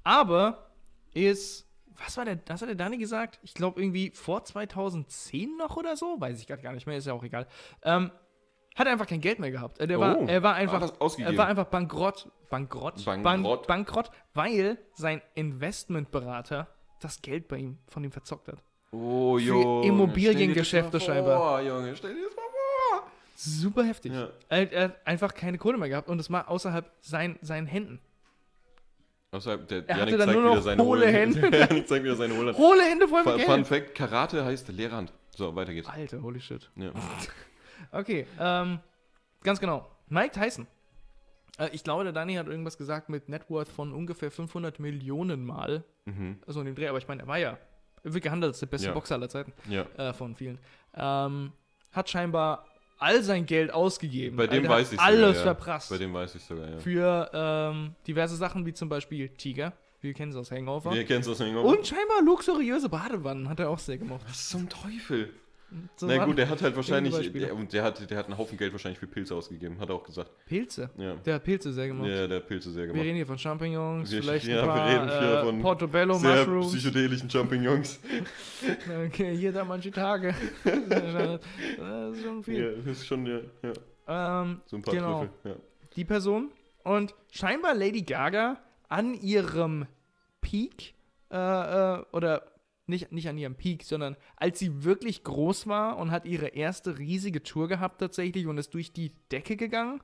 Aber ist, was war der, was hat der Dani gesagt? Ich glaube irgendwie vor 2010 noch oder so? Weiß ich gerade gar nicht mehr, ist ja auch egal. Ähm, hat einfach kein Geld mehr gehabt. Äh, Der war, Oh, er war einfach, er war einfach bankrott, bankrott, Bankrott. Bank, bankrott, weil sein Investmentberater das Geld bei ihm von ihm verzockt hat. Oh, Für Junge. Immobiliengeschäfte das mal scheinbar. Vor, Junge, stell dir das mal vor. Super heftig. Ja. Er, er hat einfach keine Kohle mehr gehabt und es war außerhalb sein, seinen Händen. Außerdem, der Er Janik zeigt nur wieder noch seine hohle Hände. Janik (laughs) zeigt wieder seine hohle Hand. Hohle Hände voll mit Fun, Geld. Fun Fact: Karate heißt leere Hand. So, weiter geht's. Alter, holy shit. Ja. (laughs) Okay, ähm, ganz genau. Mike Tyson. Äh, ich glaube, der Dani hat irgendwas gesagt mit Net Worth von ungefähr 500 Millionen Mal. Mhm. So in dem Dreh, aber ich meine, er war ja wird gehandelt als der beste Ja. Boxer aller Zeiten. ja. äh, von vielen. Ähm, hat scheinbar all sein Geld ausgegeben. Bei dem Alter, hat weiß ich Alles ja. verprasst. Bei dem weiß ich sogar, ja. Für ähm, diverse Sachen wie zum Beispiel Tiger. Wir kennen es aus Hangover. Wir kennen das Hangover. Und scheinbar luxuriöse Badewannen hat er auch sehr gemocht. Was zum Teufel? Na gut, der hat halt wahrscheinlich, der, und der hat, der hat einen Haufen Geld wahrscheinlich für Pilze ausgegeben, hat er auch gesagt. Pilze. Ja, Der hat Pilze sehr gemocht. ja der hat Pilze sehr Wir gemacht. reden hier von Champignons, Wir- vielleicht ja, ein wir paar reden hier äh, von Portobello Sehr Mushrooms. psychedelischen Champignons. (laughs) Okay, hier, da manche Tage. (laughs) (laughs) das ist schon Ja, viel. das ist schon, ja, ja. Ähm, so ein paar Genau. Trüffel. Ja. die Person und scheinbar Lady Gaga an ihrem Peak äh, äh, oder nicht, nicht an ihrem Peak, sondern als sie wirklich groß war und hat ihre erste riesige Tour gehabt tatsächlich und ist durch die Decke gegangen,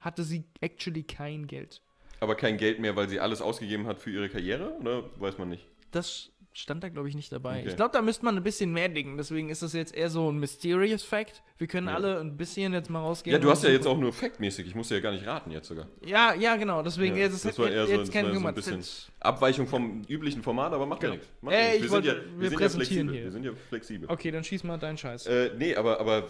hatte sie actually kein Geld. Aber kein Geld mehr, weil sie alles ausgegeben hat für ihre Karriere? Oder weiß man nicht? Das stand da, glaube ich, nicht dabei. Okay. Ich glaube, da müsste man ein bisschen mehr dingen. Deswegen ist das jetzt eher so ein Mysterious Fact. Wir können Ja. alle ein bisschen jetzt mal rausgehen. Ja, du hast ja jetzt auch nur faktmäßig. Ich musste ja gar nicht raten jetzt sogar. Ja, ja, genau. Deswegen, Ja, ist das war eher so- jetzt das kein so ein bisschen- Abweichung vom üblichen Format, aber macht ja Genau. nichts. Macht ja nichts. ich Wir sind ja, wollte- wir wir sind ja flexibel. hier. Wir sind ja flexibel. Okay, dann schieß mal deinen Scheiß. Äh, nee, aber, aber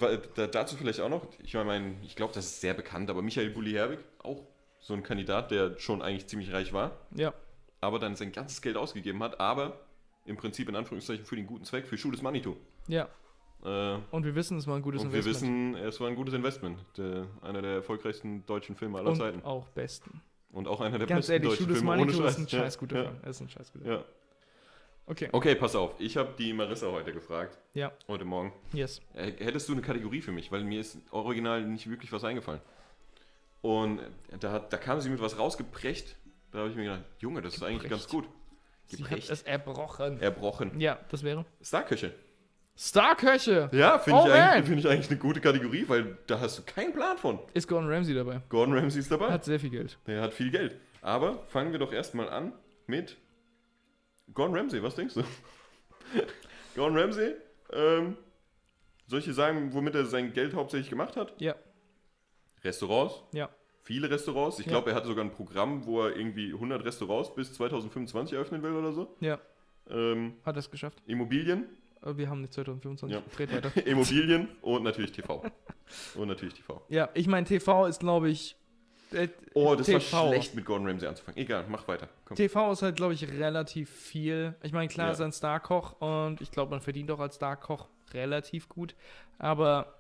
dazu vielleicht auch noch, ich meine, ich glaube, das ist sehr bekannt, aber Michael Bulli-Herbig, auch so ein Kandidat, der schon eigentlich ziemlich reich war, Ja. aber dann sein ganzes Geld ausgegeben hat, aber im Prinzip in Anführungszeichen für den guten Zweck, für Schules Manitou. Ja. Äh, Und wir wissen, es war ein gutes und wir Investment. wissen, es war ein gutes Investment. Der, einer der erfolgreichsten deutschen Filme aller Und Zeiten. auch besten. Und auch einer der Ganz besten ehrlich, deutschen Judas Filme Manitou ohne ist ein Scheiß. scheiß guter ja, Film. Er ist ein scheiß guter ja. Film. ja. Okay. Okay, pass auf. Ich habe die Marissa heute gefragt. Ja. Heute Morgen. Yes. Äh, Hättest du eine Kategorie für mich? Weil mir ist original nicht wirklich was eingefallen. Und da, da kam sie mit was rausgeprescht. Da habe ich mir gedacht, Junge, das ist eigentlich ganz gut. Sie hat es erbrochen. Erbrochen. Ja, das wäre. Starköche. Starköche! Ja, finde Oh, ich, find ich eigentlich eine gute Kategorie, weil da hast du keinen Plan von. Ist Gordon Ramsay dabei? Gordon Ramsay ist dabei. Hat sehr viel Geld. Der hat viel Geld. Aber fangen wir doch erstmal an mit Gordon Ramsay. Was denkst du? (laughs) Gordon Ramsay, ähm, soll ich dir sagen, womit er sein Geld hauptsächlich gemacht hat? Ja. Restaurants. Ja. Viele Restaurants. Ich Ja. glaube, er hat sogar ein Programm, wo er irgendwie 100 Restaurants bis 2025 eröffnen will oder so. Ja. Ähm, Hat er es geschafft? Immobilien, Aber wir haben nicht 2025. Ja. Dreht weiter. (laughs) Immobilien und natürlich TV. Und natürlich TV. Ja, ich meine, TV ist, glaube ich. Äh, Oh, das TV. war schlecht mit Gordon Ramsay anzufangen. Egal, mach weiter. Komm. TV ist halt, glaube ich, relativ viel. Ich meine, klar Ja. ist er ein Starkoch und ich glaube, man verdient auch als Starkoch relativ gut. Aber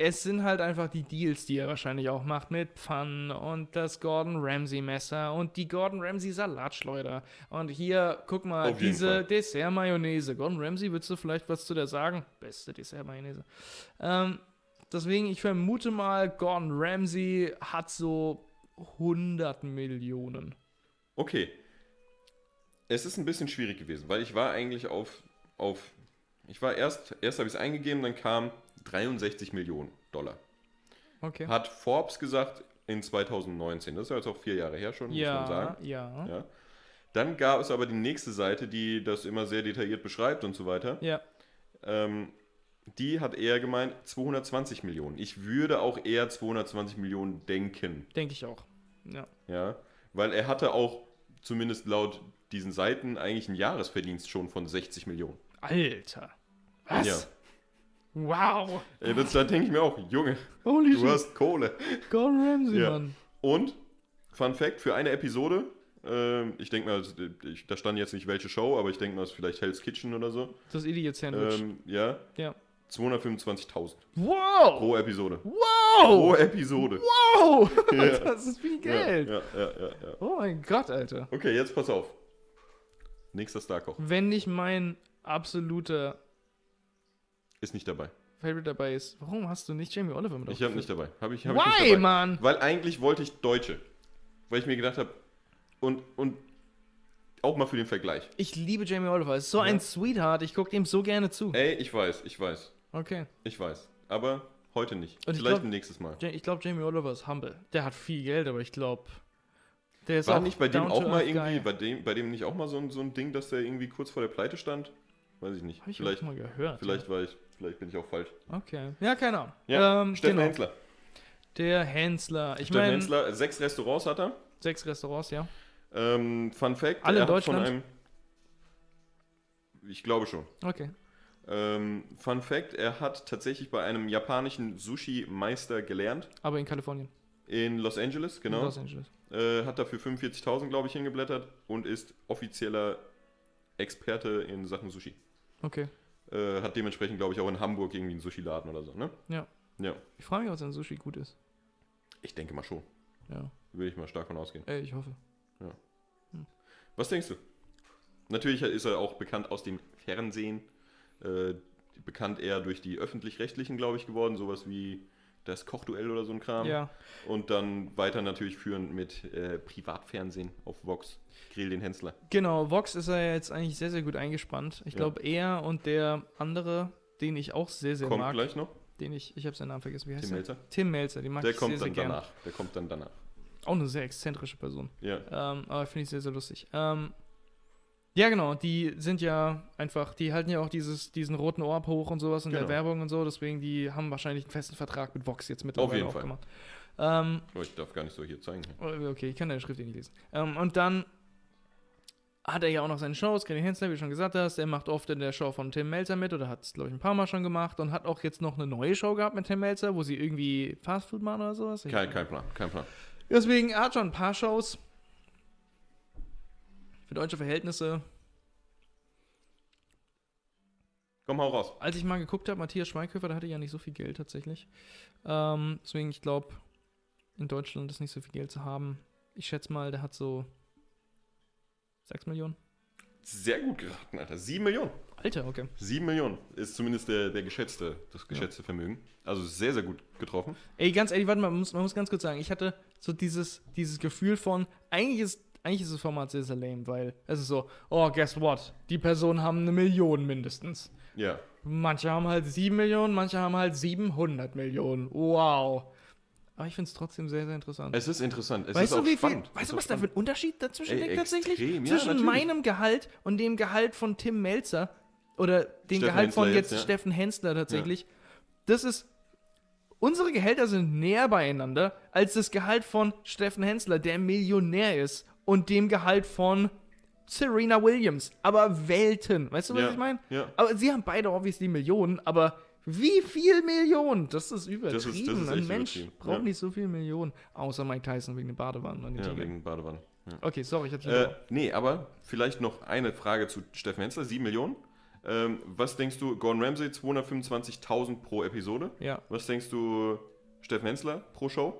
es sind halt einfach die Deals, die er wahrscheinlich auch macht mit Pfannen und das Gordon Ramsay Messer und die Gordon Ramsay Salatschleuder. Und hier, guck mal, Auf diese. Dessert-Mayonnaise. Gordon Ramsay, willst du vielleicht was zu der sagen? Beste Dessert-Mayonnaise. Ähm, deswegen, ich vermute mal, Gordon Ramsay hat so 100 Millionen. Okay. Es ist ein bisschen schwierig gewesen, weil ich war eigentlich auf, auf ich war erst, erst habe ich es eingegeben, dann kam 63 Millionen Dollar. Okay. Hat Forbes gesagt in 2019. Das ist ja jetzt auch vier Jahre her schon, muss man Ja, sagen. ja, ja. Ja. Dann gab es aber die nächste Seite, die das immer sehr detailliert beschreibt und so weiter. Ähm, die hat eher gemeint 220 Millionen. Ich würde auch eher 220 Millionen denken. denke ich auch. Ja. Ja, weil er hatte auch zumindest laut diesen Seiten eigentlich einen Jahresverdienst schon von 60 Millionen. Alter. Was? Ja. Wow. Ey, das, da denke ich mir auch, Junge, Holy du hast Kohle. Gordon Ramsay, Ja. Mann. Und, Fun Fact, für eine Episode, ähm, ich denke mal, ich, da stand jetzt nicht welche Show, aber ich denke mal, es ist vielleicht Hell's Kitchen oder so. Das Idiot Sandwich. Ähm, ja, ja. 225.000 Wow. pro Episode. Pro Wow. Episode. Wow. (laughs) Ja. (laughs) Das ist viel Ja, Geld. ja, ja, ja, ja. Oh mein Gott, Alter. Okay, jetzt pass auf. Nächster Starkoch. Wenn nicht mein absoluter Ist nicht dabei. Favorite dabei ist, warum hast du nicht Jamie Oliver mit Ich habe nicht dabei. Hab ich, hab ich Why, nicht dabei. Mann? Weil eigentlich wollte ich Deutsche. Weil ich mir gedacht habe, und, und auch mal für den Vergleich. Ich liebe Jamie Oliver. Er ist so Ja. ein Sweetheart. Ich gucke ihm so gerne zu. Ey, ich weiß, ich weiß, Okay. ich weiß. Aber heute nicht. Und ich Vielleicht glaub- ein nächstes Mal. Ja, Ich glaube, Jamie Oliver ist humble. Der hat viel Geld, aber ich glaube, der ist War auch nicht bei dem auch mal irgendwie, bei dem, bei dem nicht auch mal so ein, so ein Ding, dass der irgendwie kurz vor der Pleite stand? Weiß ich nicht. Hab ich vielleicht, mal gehört. vielleicht war ich, vielleicht bin ich auch falsch. Okay. Ja, keine Ahnung. Ja, ähm, Steffen genau. Hensler. Der Hensler. Ich Steffen meine, Hensler, sechs Restaurants hat er. sechs Restaurants, ja. Ähm, Fun Fact, Alle in er hat von Deutschland? einem. Ich glaube schon. Okay. Ähm, Fun Fact, er hat tatsächlich bei einem japanischen Sushi-Meister gelernt. Aber in Kalifornien. In Los Angeles, genau. In Los Angeles. Äh, hat dafür 45.000, glaube ich, hingeblättert und ist offizieller Experte in Sachen Sushi. Okay. Äh, hat dementsprechend, glaube ich, auch in Hamburg irgendwie einen Sushi-Laden oder so, ne? Ja. Ja, Ich frage mich, ob sein Sushi gut ist. ich denke mal schon. Ja. Würde ich mal stark von ausgehen. Ey, ich hoffe. Was denkst du? Natürlich ist er auch bekannt aus dem Fernsehen. Äh, bekannt eher durch die öffentlich-rechtlichen, glaube ich, geworden. Sowas wie das Kochduell oder so ein Kram. Ja. Und dann weiter natürlich führend mit äh, Privatfernsehen auf Vox. Grill den Hensler. Genau, Vox ist er jetzt eigentlich sehr, sehr gut eingespannt. Ich Ja. glaube, er und der andere, den ich auch sehr, sehr Kommt mag, gleich noch. den ich, ich habe seinen Namen vergessen, wie heißt Tim der? Melzer. Tim Melzer, den mag Der ich kommt sehr, sehr dann gerne. danach. Der kommt dann danach. Auch eine sehr exzentrische Person. Ja. Ähm, aber finde ich sehr, sehr lustig. Ähm, ja, genau, die sind ja einfach, die halten ja auch dieses, diesen roten Orb hoch und sowas in der Genau. Werbung und so, deswegen die haben wahrscheinlich einen festen Vertrag mit Vox jetzt mittlerweile jeden auch Fall. gemacht. Ähm, Oh, ich darf gar nicht so hier zeigen. okay, ich kann deine Schrift eh nicht lesen. Ähm, und dann hat er ja auch noch seine Shows, Kenny Hensler, wie du schon gesagt hast, er macht oft in der Show von Tim Melzer mit oder hat es, glaube ich, ein paar Mal schon gemacht und hat auch jetzt noch eine neue Show gehabt mit Tim Melzer, wo sie irgendwie Fastfood machen oder sowas. Kein, kein Plan, kein Plan. Deswegen, er hat schon ein paar Shows. Für deutsche Verhältnisse. Komm, hau raus. Als ich mal geguckt habe, Matthias Schweighöfer, der hatte ja nicht so viel Geld tatsächlich. Ähm, deswegen, ich glaube, in Deutschland ist nicht so viel Geld zu haben. Ich schätze mal, der hat so 6 Millionen. Sehr gut geraten, Alter. Sieben Millionen. Alter, okay. Sieben Millionen ist zumindest der, der geschätzte, das geschätzte Vermögen. Also sehr, sehr gut getroffen. Ey, ganz ehrlich, warte mal, man muss, man muss ganz kurz sagen, ich hatte so dieses, dieses Gefühl von, eigentlich ist, eigentlich ist das Format sehr, sehr lame, weil es ist so, oh, guess what? Die Personen haben eine Million mindestens. Ja. Manche haben halt 7 Millionen, manche haben halt 700 Millionen. Wow. Aber ich finde es trotzdem sehr, sehr interessant. Es ist interessant. Es weißt ist du, wie viel, spannend. weißt Es du, was da für ein Unterschied dazwischen Ey, liegt tatsächlich? ja, Zwischen natürlich. meinem Gehalt und dem Gehalt von Tim Melzer oder dem Steffen Gehalt von Hensler jetzt jetzt, ja. Steffen Hensler tatsächlich. Das ist. Unsere Gehälter sind näher beieinander als das Gehalt von Steffen Hensler, der Millionär ist, und dem Gehalt von Serena Williams. Aber Welten. Weißt du, was Ja, ich meine? ja. Aber sie haben beide obviously Millionen, aber Wie viel Millionen? Das ist übertrieben. Das ist- das ist Ein Mensch übertrieben, braucht ja. nicht so viel Millionen. Außer Mike Tyson wegen den Badewannen und den Ja, Tiger. wegen Badewanne. Okay, sorry, ich hatte Äh, nee, aber vielleicht noch eine Frage zu Steffen Hensler, 7 Millionen. Ähm, was denkst du, Gordon Ramsay 225.000 pro Episode? Ja. Was denkst du, Steffen Hensler pro Show?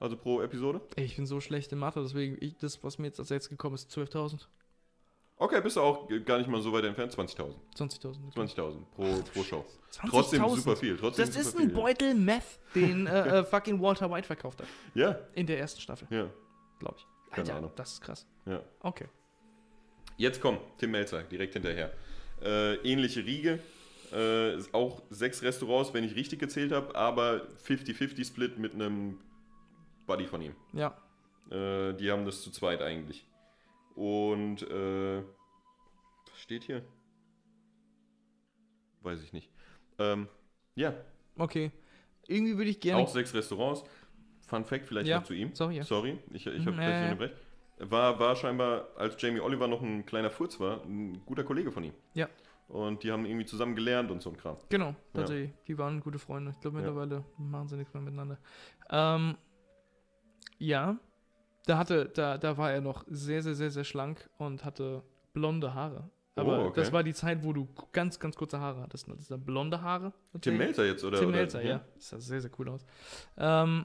Also pro Episode? Ey, ich bin so schlecht in Mathe, deswegen, ich, das, was mir jetzt als jetzt gekommen ist, 12.000. Okay, bist du auch gar nicht mal so weit entfernt, 20.000. 20.000. 20.000 pro, pro Show. 20.000. Trotzdem super viel. Trotzdem Das super ist viel, ein Beutel Meth, den äh, (laughs) äh, fucking Walter White verkauft hat. Ja, In der ersten Staffel, ja, glaube ich. Keine Alter, Ahnung. das ist krass. ja. Okay. Jetzt komm, Tim Melzer, direkt hinterher. Äh, ähnliche Riege. Äh, auch sechs Restaurants, wenn ich richtig gezählt habe, aber 50-50-Split mit einem Buddy von ihm. Ja. Äh, die haben das zu zweit eigentlich. Und äh, was steht hier? Weiß ich nicht. Ähm, ja, Okay. Irgendwie würde ich gerne. auch sechs Restaurants. Fun Fact vielleicht Ja, noch zu ihm. sorry, ja. Sorry, ich, ich habe Mhm, gleich äh. unterbrechen. War, war scheinbar, als Jamie Oliver noch ein kleiner Furz war, ein guter Kollege von ihm. Ja. Und die haben irgendwie zusammen gelernt und so ein Kram. Genau, tatsächlich. Die waren gute Freunde. Ich glaube, Ja. mittlerweile machen sie nichts mehr miteinander. Ähm, ja, da hatte, da, da war er noch sehr, sehr, sehr, sehr schlank und hatte blonde Haare. Aber Oh, okay. das war die Zeit, wo du ganz, ganz kurze Haare hattest. Das sind blonde Haare. Tim. Melzer jetzt, oder? Tim Melzer, ja. Das sah sehr, sehr cool aus. Ähm,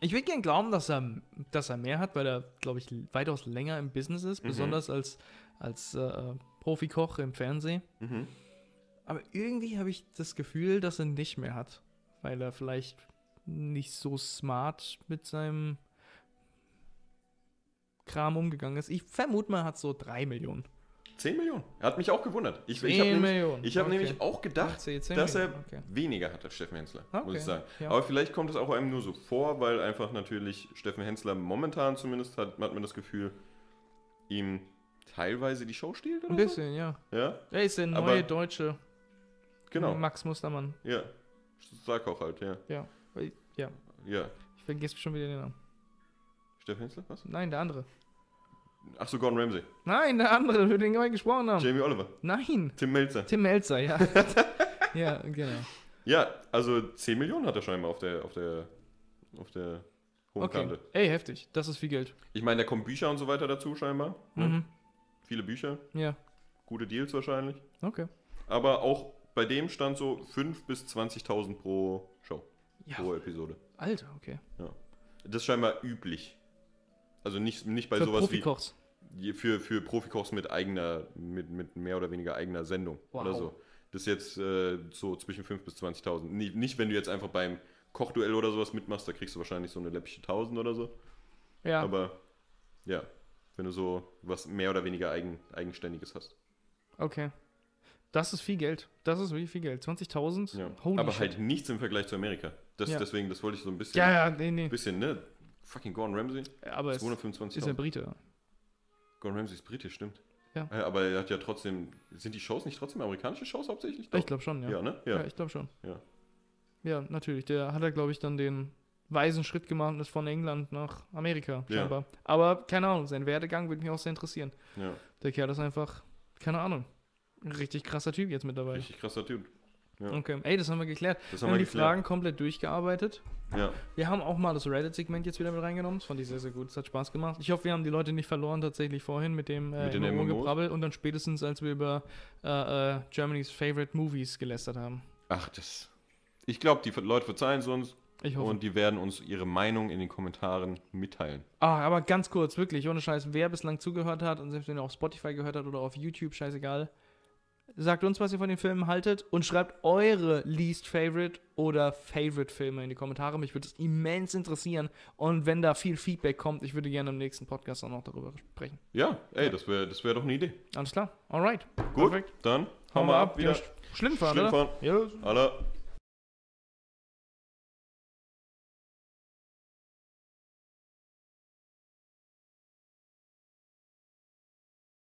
ich würde gerne glauben, dass er, dass er mehr hat, weil er, glaube ich, weitaus länger im Business ist, Mhm. besonders als, als äh, Profikoch im Fernsehen. Mhm. Aber irgendwie habe ich das Gefühl, dass er nicht mehr hat, weil er vielleicht nicht so smart mit seinem Kram umgegangen ist. Ich vermute mal, er hat so drei Millionen. 10 Millionen. Er hat mich auch gewundert. Ich, ich 10 habe nämlich, Millionen. ich hab Okay. nämlich auch gedacht, 10 dass er okay. weniger hat als Steffen Hensler, muss Okay, ich sagen. ja. Aber vielleicht kommt es auch einem nur so vor, weil einfach natürlich Steffen Hensler momentan zumindest hat, hat man das Gefühl, ihm teilweise die Show stiehlt oder Ein bisschen, ja. so. Ja, Er ist der neue Aber- deutsche genau. Max Mustermann. Ja, sag auch halt, ja. Ja. Ja. Ja. Ich vergesse schon wieder den Namen. Steffen Hensler, was? Nein, der andere. Ach so, Gordon Ramsay. Nein, der andere, über den wir gesprochen haben. Jamie Oliver. Nein, Tim Melzer. Tim Melzer, ja. (laughs) ja, genau. Ja, also 10 Millionen hat er scheinbar auf der, auf der, auf der hohen Okay. Kante. Ey, heftig. Das ist viel Geld. Ich meine, da kommen Bücher und so weiter dazu scheinbar. Ne? Mhm. Viele Bücher, Ja. gute Deals wahrscheinlich. Okay. Aber auch bei dem stand so 5.000 bis 20.000 pro Show. Pro Episode. Alter, okay. Das ist scheinbar üblich. Also nicht, nicht bei Für sowas Profikochs. wie für, für Profikochs mit eigener, mit, mit mehr oder weniger eigener Sendung Wow. oder so. Das ist jetzt äh, so zwischen 5.000 bis 20.000. Nie- Nicht, wenn du jetzt einfach beim Kochduell oder sowas mitmachst, da kriegst du wahrscheinlich so eine läppische 1000 oder so. Ja. Aber ja, wenn du so was mehr oder weniger eigen, Eigenständiges hast. Okay. Das ist viel Geld. Das ist wirklich viel Geld. 20.000? Ja. Aber shit. halt nichts im Vergleich zu Amerika. Das, Ja. Deswegen, das wollte ich so ein bisschen, Ja, ja, nee, nee. bisschen ne? Fucking Gordon Ramsay. Aber es ist 225.000. ein Brite. Gordon Ramsay ist britisch, stimmt. Ja. Äh, Aber er hat ja trotzdem, sind die Shows nicht trotzdem amerikanische Shows hauptsächlich? Ich glaube schon, ja. Ja, ne? Ja, Ja. ich glaube schon. Ja. Ja, natürlich. Der hat er, glaube ich, dann den weisen Schritt gemacht und ist von England nach Amerika, Ja. scheinbar. Aber keine Ahnung, sein Werdegang würde mich auch sehr interessieren. ja. Der Kerl ist einfach, keine Ahnung, richtig krasser Typ jetzt mittlerweile. Richtig krasser Typ. Ja. Okay, ey, das haben wir geklärt. Das Wir haben wir die geklärt. Fragen komplett durchgearbeitet. Ja. Wir haben auch mal das Reddit-Segment jetzt wieder mit reingenommen. Das fand ich sehr, sehr gut. Es hat Spaß gemacht. Ich hoffe, wir haben die Leute nicht verloren tatsächlich vorhin mit dem äh, Mit den immer MMOs? Gebrabbel und dann spätestens, als wir über äh, äh, Germany's Favorite Movies gelästert haben. Ach, das. Ich glaube, die Leute verzeihen es uns Ich hoffe. und die werden uns ihre Meinung in den Kommentaren mitteilen. Ah, aber ganz kurz, wirklich, ohne Scheiß, wer bislang zugehört hat und selbst wenn ihr auf Spotify gehört habt oder auf YouTube, scheißegal, sagt uns, was ihr von den Filmen haltet und schreibt eure Least Favorite oder Favorite Filme in die Kommentare. Mich würde es immens interessieren und wenn da viel Feedback kommt, ich würde gerne im nächsten Podcast auch noch darüber sprechen. Ja, ey, das wäre das wär doch eine Idee. Alles klar, alright. Gut, Perfekt. dann hauen wir ab wieder. Ja, Schlimm fahren, Schlimm oder? fahren. Ja, Alle.